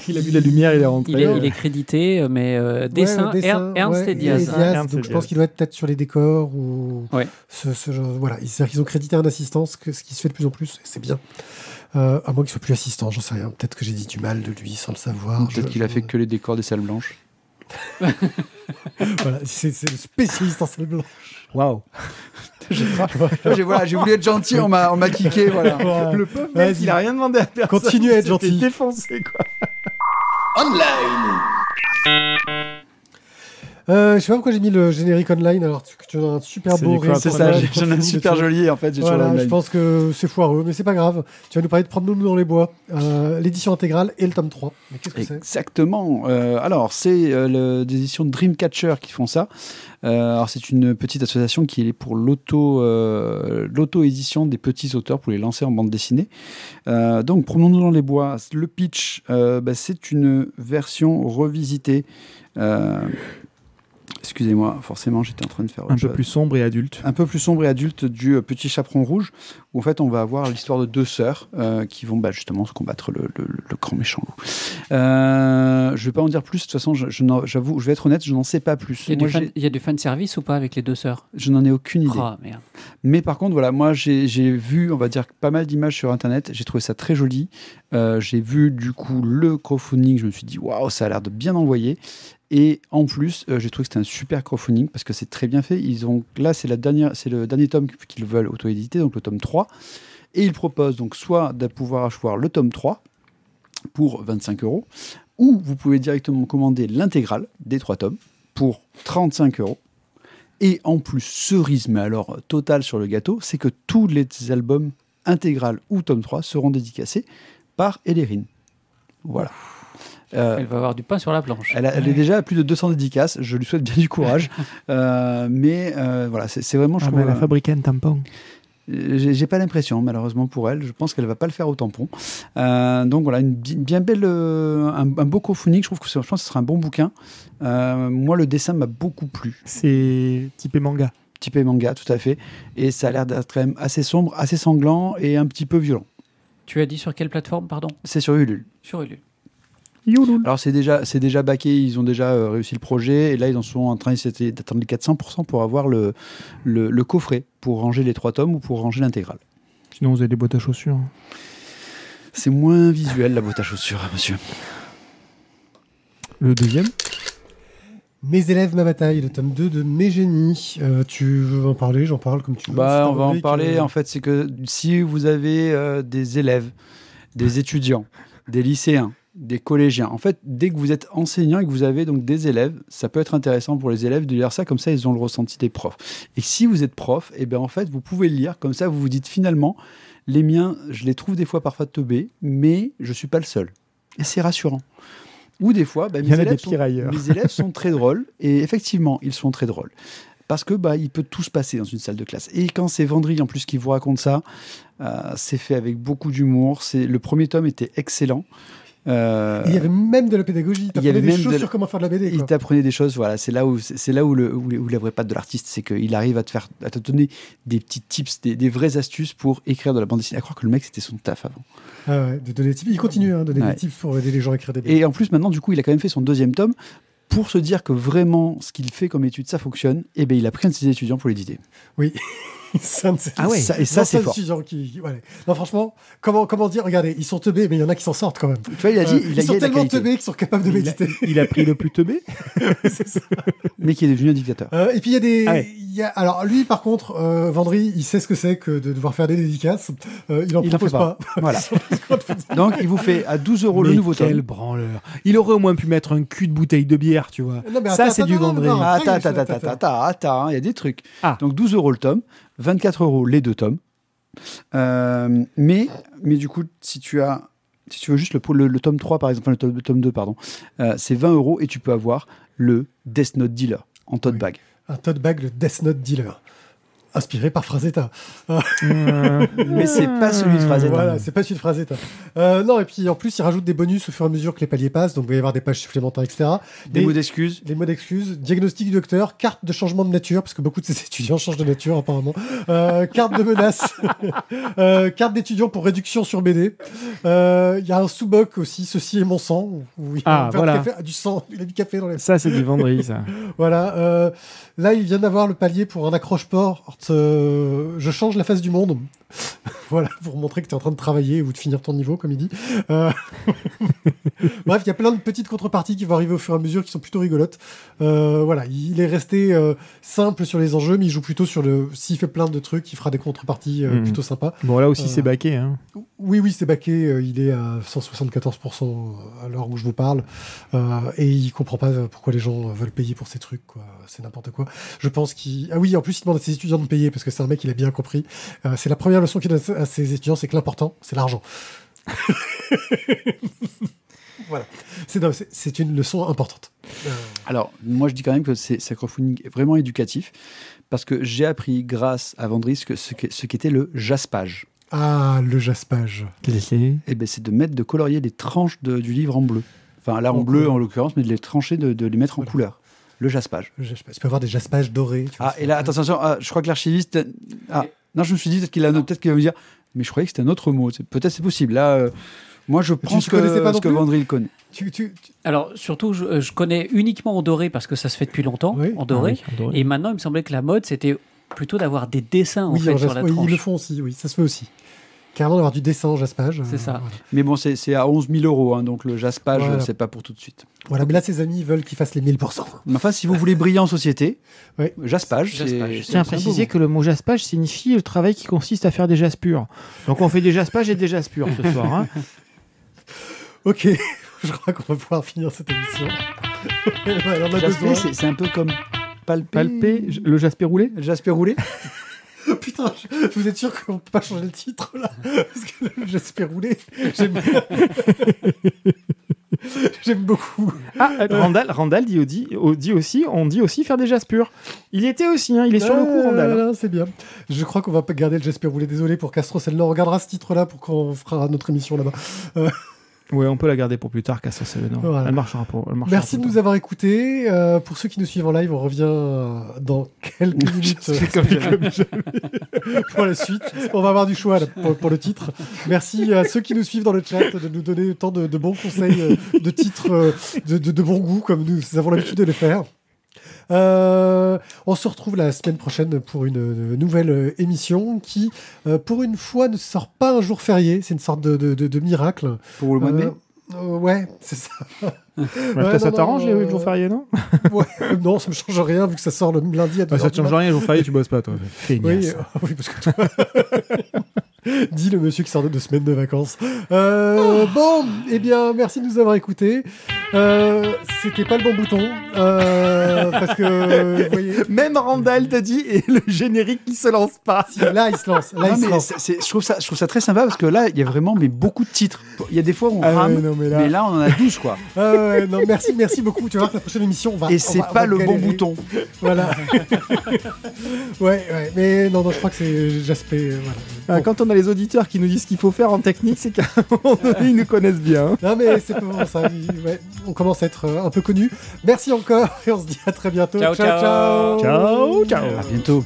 Il a vu la lumière, il est rentré. Il est, il est crédité, mais euh, dessin, ouais, Er- Ernst ouais, et Diaz. Diaz, hein, Ernst donc je pense qu'il doit être peut-être sur les décors ou Ouais. ce, ce genre. Voilà, Ils- c'est-à-dire qu'ils ont crédité un assistant, ce, qui se fait de plus en plus, et c'est bien. Euh, à moins qu'il soit plus assistant, j'en sais rien. Peut-être que j'ai dit du mal de lui sans le savoir. Peut-être qu'il a fait que les décors des salles blanches. Voilà, c'est c'est le spécialiste en salle blanche. Waouh. j'ai, voilà, j'ai voulu être gentil, on m'a, on m'a kické. Voilà. Le pauvre mec, il a rien demandé à personne. Continue à être gentil. défoncé, quoi. Online. Euh, je sais pas pourquoi j'ai mis le générique online alors que tu as un super beau. C'est ça, j'en ai un super joli en fait. Voilà, je pense que c'est foireux, mais c'est pas grave. Tu vas nous parler de Prendre-nous dans les bois, euh, l'édition intégrale et le tome 3. Mais qu'est-ce que c'est? Exactement. Euh, alors, c'est euh, des éditions Dreamcatcher qui font ça. Euh, alors, c'est une petite association qui est pour l'auto, euh, l'auto-édition des petits auteurs pour les lancer en bande dessinée. Euh, donc, promenons-nous dans les bois. Le pitch, euh, bah, c'est une version revisitée. Euh, excusez-moi, forcément, j'étais en train de faire Un peu chose plus sombre et adulte. un peu plus sombre et adulte du euh, Petit Chaperon Rouge, où en fait on va avoir l'histoire de deux sœurs euh, qui vont bah, justement se combattre le, le- le grand méchant loup. Euh, je vais pas en dire plus, de toute façon, je, je j'avoue, je vais être honnête, je n'en sais pas plus. Il y, a Moi, du fan, il y a du fan service ou pas avec les deux sœurs? Je n'en ai aucune idée. Ah, merde. Mais par contre, voilà, moi j'ai j'ai vu, on va dire, pas mal d'images sur internet, j'ai trouvé ça très joli. Euh, j'ai vu du coup le crowdfunding, je me suis dit, waouh, ça a l'air de bien envoyer. Et en plus, euh, j'ai trouvé que c'était un super crowdfunding parce que c'est très bien fait. Ils ont, là, c'est la dernière, c'est le dernier tome qu'ils veulent auto-éditer, donc le tome 3. Et ils proposent donc soit de pouvoir acheter le tome 3 pour 25 euros, ou vous pouvez directement commander l'intégrale des trois tomes pour 35 euros. Et en plus, cerise, mais alors euh, total sur le gâteau, c'est que tous les albums intégral ou tome 3 seront dédicacés par Elérine. Voilà. Euh, Elle va avoir du pain sur la planche. elle, a- elle est déjà à plus de 200 dédicaces. Je lui souhaite bien du courage. Euh, mais euh, voilà, c'est vraiment, je Ah, trouve, mais elle a euh, fabriqué un tampon. j'ai pas l'impression, malheureusement pour elle. Je pense qu'elle va pas le faire au tampon. Euh, donc voilà, une bi- bien belle, euh, un, un beau crowdfunding. Je trouve que ce- je pense que ce sera un bon bouquin. Euh, moi, le dessin m'a beaucoup plu. C'est typé manga. Typé manga, tout à fait. Et ça a l'air d'être quand même assez sombre, assez sanglant et un petit peu violent. Tu as dit sur quelle plateforme, pardon? C'est sur Ulule. Sur Ulule. Youloul. Alors c'est déjà, c'est déjà baqué, ils ont déjà euh, réussi le projet et là ils en sont en train d'attendre les 400% pour avoir le, le, le coffret pour ranger les trois tomes ou pour ranger l'intégrale. Sinon, vous avez des boîtes à chaussures. C'est moins visuel la boîte à chaussures, monsieur. Le deuxième Mes élèves, ma bataille, le tome 2 de Mes génies. Euh, tu veux en parler J'en parle comme tu veux. Bah, on va en parler. euh, En fait, c'est que si vous avez euh, des élèves, des étudiants, des lycéens, des collégiens, en fait, dès que vous êtes enseignant et que vous avez donc des élèves, ça peut être intéressant pour les élèves de lire ça, comme ça, ils ont le ressenti des profs. Et si vous êtes prof, et bien en fait, vous pouvez le lire, comme ça, vous vous dites finalement, les miens, je les trouve des fois parfois teubés, mais je suis pas le seul. Et c'est rassurant. Ou des fois, bah, mes élèves des sont- ailleurs. mes élèves sont très drôles, et effectivement, ils sont très drôles. Parce que bah, il peut tout se passer dans une salle de classe. Et quand c'est Vendry en plus qui vous raconte ça, euh, c'est fait avec beaucoup d'humour. C'est le premier tome était excellent. Euh, Il y avait même de la pédagogie. il y avait des même choses de- sur comment faire de la BD. il t'apprenait des choses. Voilà, c'est là où c'est là où le où, où la vraie patte de l'artiste, c'est qu'il arrive à te faire à te donner des petits tips, des, des vraies astuces pour écrire de la bande dessinée. À croire que le mec c'était son taf avant. Ah ouais, de donner des tips. Il continue à donner Ouais. des tips pour aider les gens à écrire des BD. Et en plus maintenant, du coup, il a quand même fait son deuxième tome. Pour se dire que vraiment ce qu'il fait comme étude, ça fonctionne, et ben il a pris un de ses étudiants pour l'éditer. C'est ces- Ah ouais, ça- et ça, c'est fort. étudiants Qui, ouais. Non, franchement, comment, comment dire Regardez, ils sont teubés, mais il y en a qui s'en sortent quand même. Tu vois, il a dit, Euh, il a ils sont tellement teubés qu'ils sont capables de il a, méditer. il a pris le plus teubé C'est ça. mais qui est devenu un dictateur. Euh, et puis il y a des. Ah ouais. y a, alors lui, par contre, euh, Vendry, il sait ce que c'est que de devoir faire des dédicaces. Euh, il en Il en propose fait pas. pas. Voilà. Donc il vous fait à 12 euros le nouveau quel tome. branleur. Il aurait au moins pu mettre un cul de bouteille de bière, tu vois. Non, mais Ça, attends, c'est attends, du attends, Vendredi. attends, Ah, Attends, attends, attends, attends, attends, il y a des trucs. Ah. Donc 12 euros le tome, 24 euros les deux tomes. Euh, mais, mais du coup, si tu as, si tu veux juste le, le, le tome 3 par exemple, enfin, le tome, le tome 2 pardon, euh, c'est 20 euros et tu peux avoir le Death Note Dealer en tote Oui. bag. Un tote bag, le Death Note Dealer. Inspiré par Frazetta. Mais c'est pas celui de Frazetta. Voilà, c'est pas celui de Frazetta. Euh, non, et puis en plus, il rajoute des bonus au fur et à mesure que les paliers passent, donc il va y avoir des pages supplémentaires, etc. Des mots d'excuses. Les mots d'excuses, diagnostic du docteur, carte de changement de nature, parce que beaucoup de ces étudiants changent de nature apparemment, euh, carte de menace, euh, carte d'étudiant pour réduction sur BD. Il y a un sous-boc aussi, ceci est mon sang, où il y a Ah, voilà. café- du sang, il a du café dans les... Ça, c'est du vendredi, ça. Voilà, là il vient d'avoir le palier pour un accroche-port, euh, je change la face du monde. voilà, pour montrer que tu es en train de travailler ou de finir ton niveau, comme il dit. Euh, Bref, il y a plein de petites contreparties qui vont arriver au fur et à mesure qui sont plutôt rigolotes. Euh, voilà, il est resté simple sur les enjeux, mais il joue plutôt sur le. S'il fait plein de trucs, il fera des contreparties Mhm. plutôt sympas. Bon, là aussi, c'est baqué. Hein. Oui, oui, c'est baqué. euh, il est à 174% à l'heure où je vous parle. Euh, et il comprend pas euh, pourquoi les gens euh, veulent payer pour ces trucs. C'est n'importe quoi. Je pense qu'il. Ah oui, en plus, il demande à ses étudiants de payer parce que c'est un mec, il a bien compris. Euh, c'est la première leçon qu'il donne à ses étudiants c'est que l'important, c'est l'argent. voilà. C'est une leçon importante. Euh, Alors, moi, je dis quand même que c'est vraiment éducatif parce que j'ai appris grâce à qu'est ce qu'était le jaspage. Ah, le jaspage. Eh ben, c'est de mettre, de colorier les tranches de- du livre en bleu. Enfin, là, en En bleu couleur. en l'occurrence, mais de les trancher, de, de les mettre en couleur. Le jaspage. Le jaspage. Tu peux avoir des jaspages dorés. tu Ah, et là, attention, attention, ah, je crois que l'archiviste. Ah, non, je me suis dit peut-être qu'il a, peut-être qu'il va me dire, mais je croyais que c'était un autre mot. C'est- Peut-être c'est possible. Là, euh, moi, je pense tu que, connaissais pas ce que connaît. Tu, tu, tu- Alors, surtout, je, euh, je connais uniquement en doré parce que ça se fait depuis longtemps, Oui. en doré. Ah oui, en doré. Et maintenant, il me semblait que la mode, c'était plutôt d'avoir des dessins en oui, fait en sur jas- la oui, tranche. ils le font aussi. Oui, ça se fait aussi. Carrément d'avoir du dessin en jaspage. C'est ça. Voilà. Mais bon, c'est c'est à 11 000 euros, hein, donc le jaspage, Voilà. c'est pas pour tout de suite. Voilà, mais là, ses amis veulent qu'il fasse les 1000%. Mais enfin, si vous voulez briller en société, Oui. jaspage, Jaspage. c'est. Je tiens à préciser que le mot jaspage signifie le travail qui consiste à faire des jaspures. Donc on fait des jaspages et des jaspures ce soir. hein. Ok, je crois qu'on va pouvoir finir cette émission. Ouais, Jasper, c'est c'est un peu comme palper. Le jaspé roulé? Jasper roulé? Putain, je- vous êtes sûr qu'on peut pas changer le titre là Parce que j'espère rouler. J'aime J'aime beaucoup. Ah, euh, Randall, Randall dit, dit, au- dit aussi, on dit aussi faire des jaspures. Il y était aussi, hein, il est sur le coup, Ah, Randall. C'est bien. Je crois qu'on va pas garder le j'espère rouler. Désolé pour Castro Celle-là, on regardera ce titre-là pour quand on fera notre émission là-bas. Ouais, on peut la garder pour plus tard, Castro Savenon. Voilà. Elle marchera pour. elle marchera Merci de nous temps. avoir écoutés. Euh, pour ceux qui nous suivent en live, on revient euh, dans quelques minutes euh, comme pour la suite. On va avoir du choix là, pour, pour le titre. Merci à ceux qui nous suivent dans le chat de nous donner autant de, de bons conseils, de titres de, de- de bon goût, comme nous avons l'habitude de le faire. Euh, on se retrouve la semaine prochaine pour une, euh, nouvelle euh, émission qui, pour une fois, ne sort pas un jour férié. C'est une sorte de, de- de- de miracle. Pour le mois de mai. Euh, ouais, c'est ça. Ouais, Ouais, toi, ça t'arrange les euh, jours fériés, non Ouais, euh, non, ça me change rien vu que ça sort le lundi à 2h Bah, Ça te change rien, les jours fériés, tu bosses pas, toi. Oui, euh, oui, parce que toi... Dit le monsieur qui sort de deux semaines de vacances. Euh, bon, eh bien, merci de nous avoir écoutés. Euh, C'était pas le bon bouton. euh, parce que, vous voyez, Même Randall t'a dit, et le générique qui se lance pas. si, là, il se lance. Là, Non, il se lance. je, trouve ça, je trouve ça très sympa parce que là, il y a vraiment mais, beaucoup de titres. Il y a des fois où on Ah rame, non, mais mais là- on en a 12, quoi. Ah non, merci, merci beaucoup. Tu vas voir que la prochaine émission, on va. Et c'est pas le bon bouton. Voilà. ouais, ouais. Mais non, non, je crois que c'est Jaspé. euh, Voilà. Ah, Bon. Quand on a les auditeurs qui nous disent ce qu'il faut faire en technique, c'est qu'à un moment donné, ils nous connaissent bien. Non, mais c'est pas bon, ça. ouais, on commence à être euh, un peu connu. Merci encore et on se dit à très bientôt. Ciao, ciao. Ciao, ciao. À bientôt.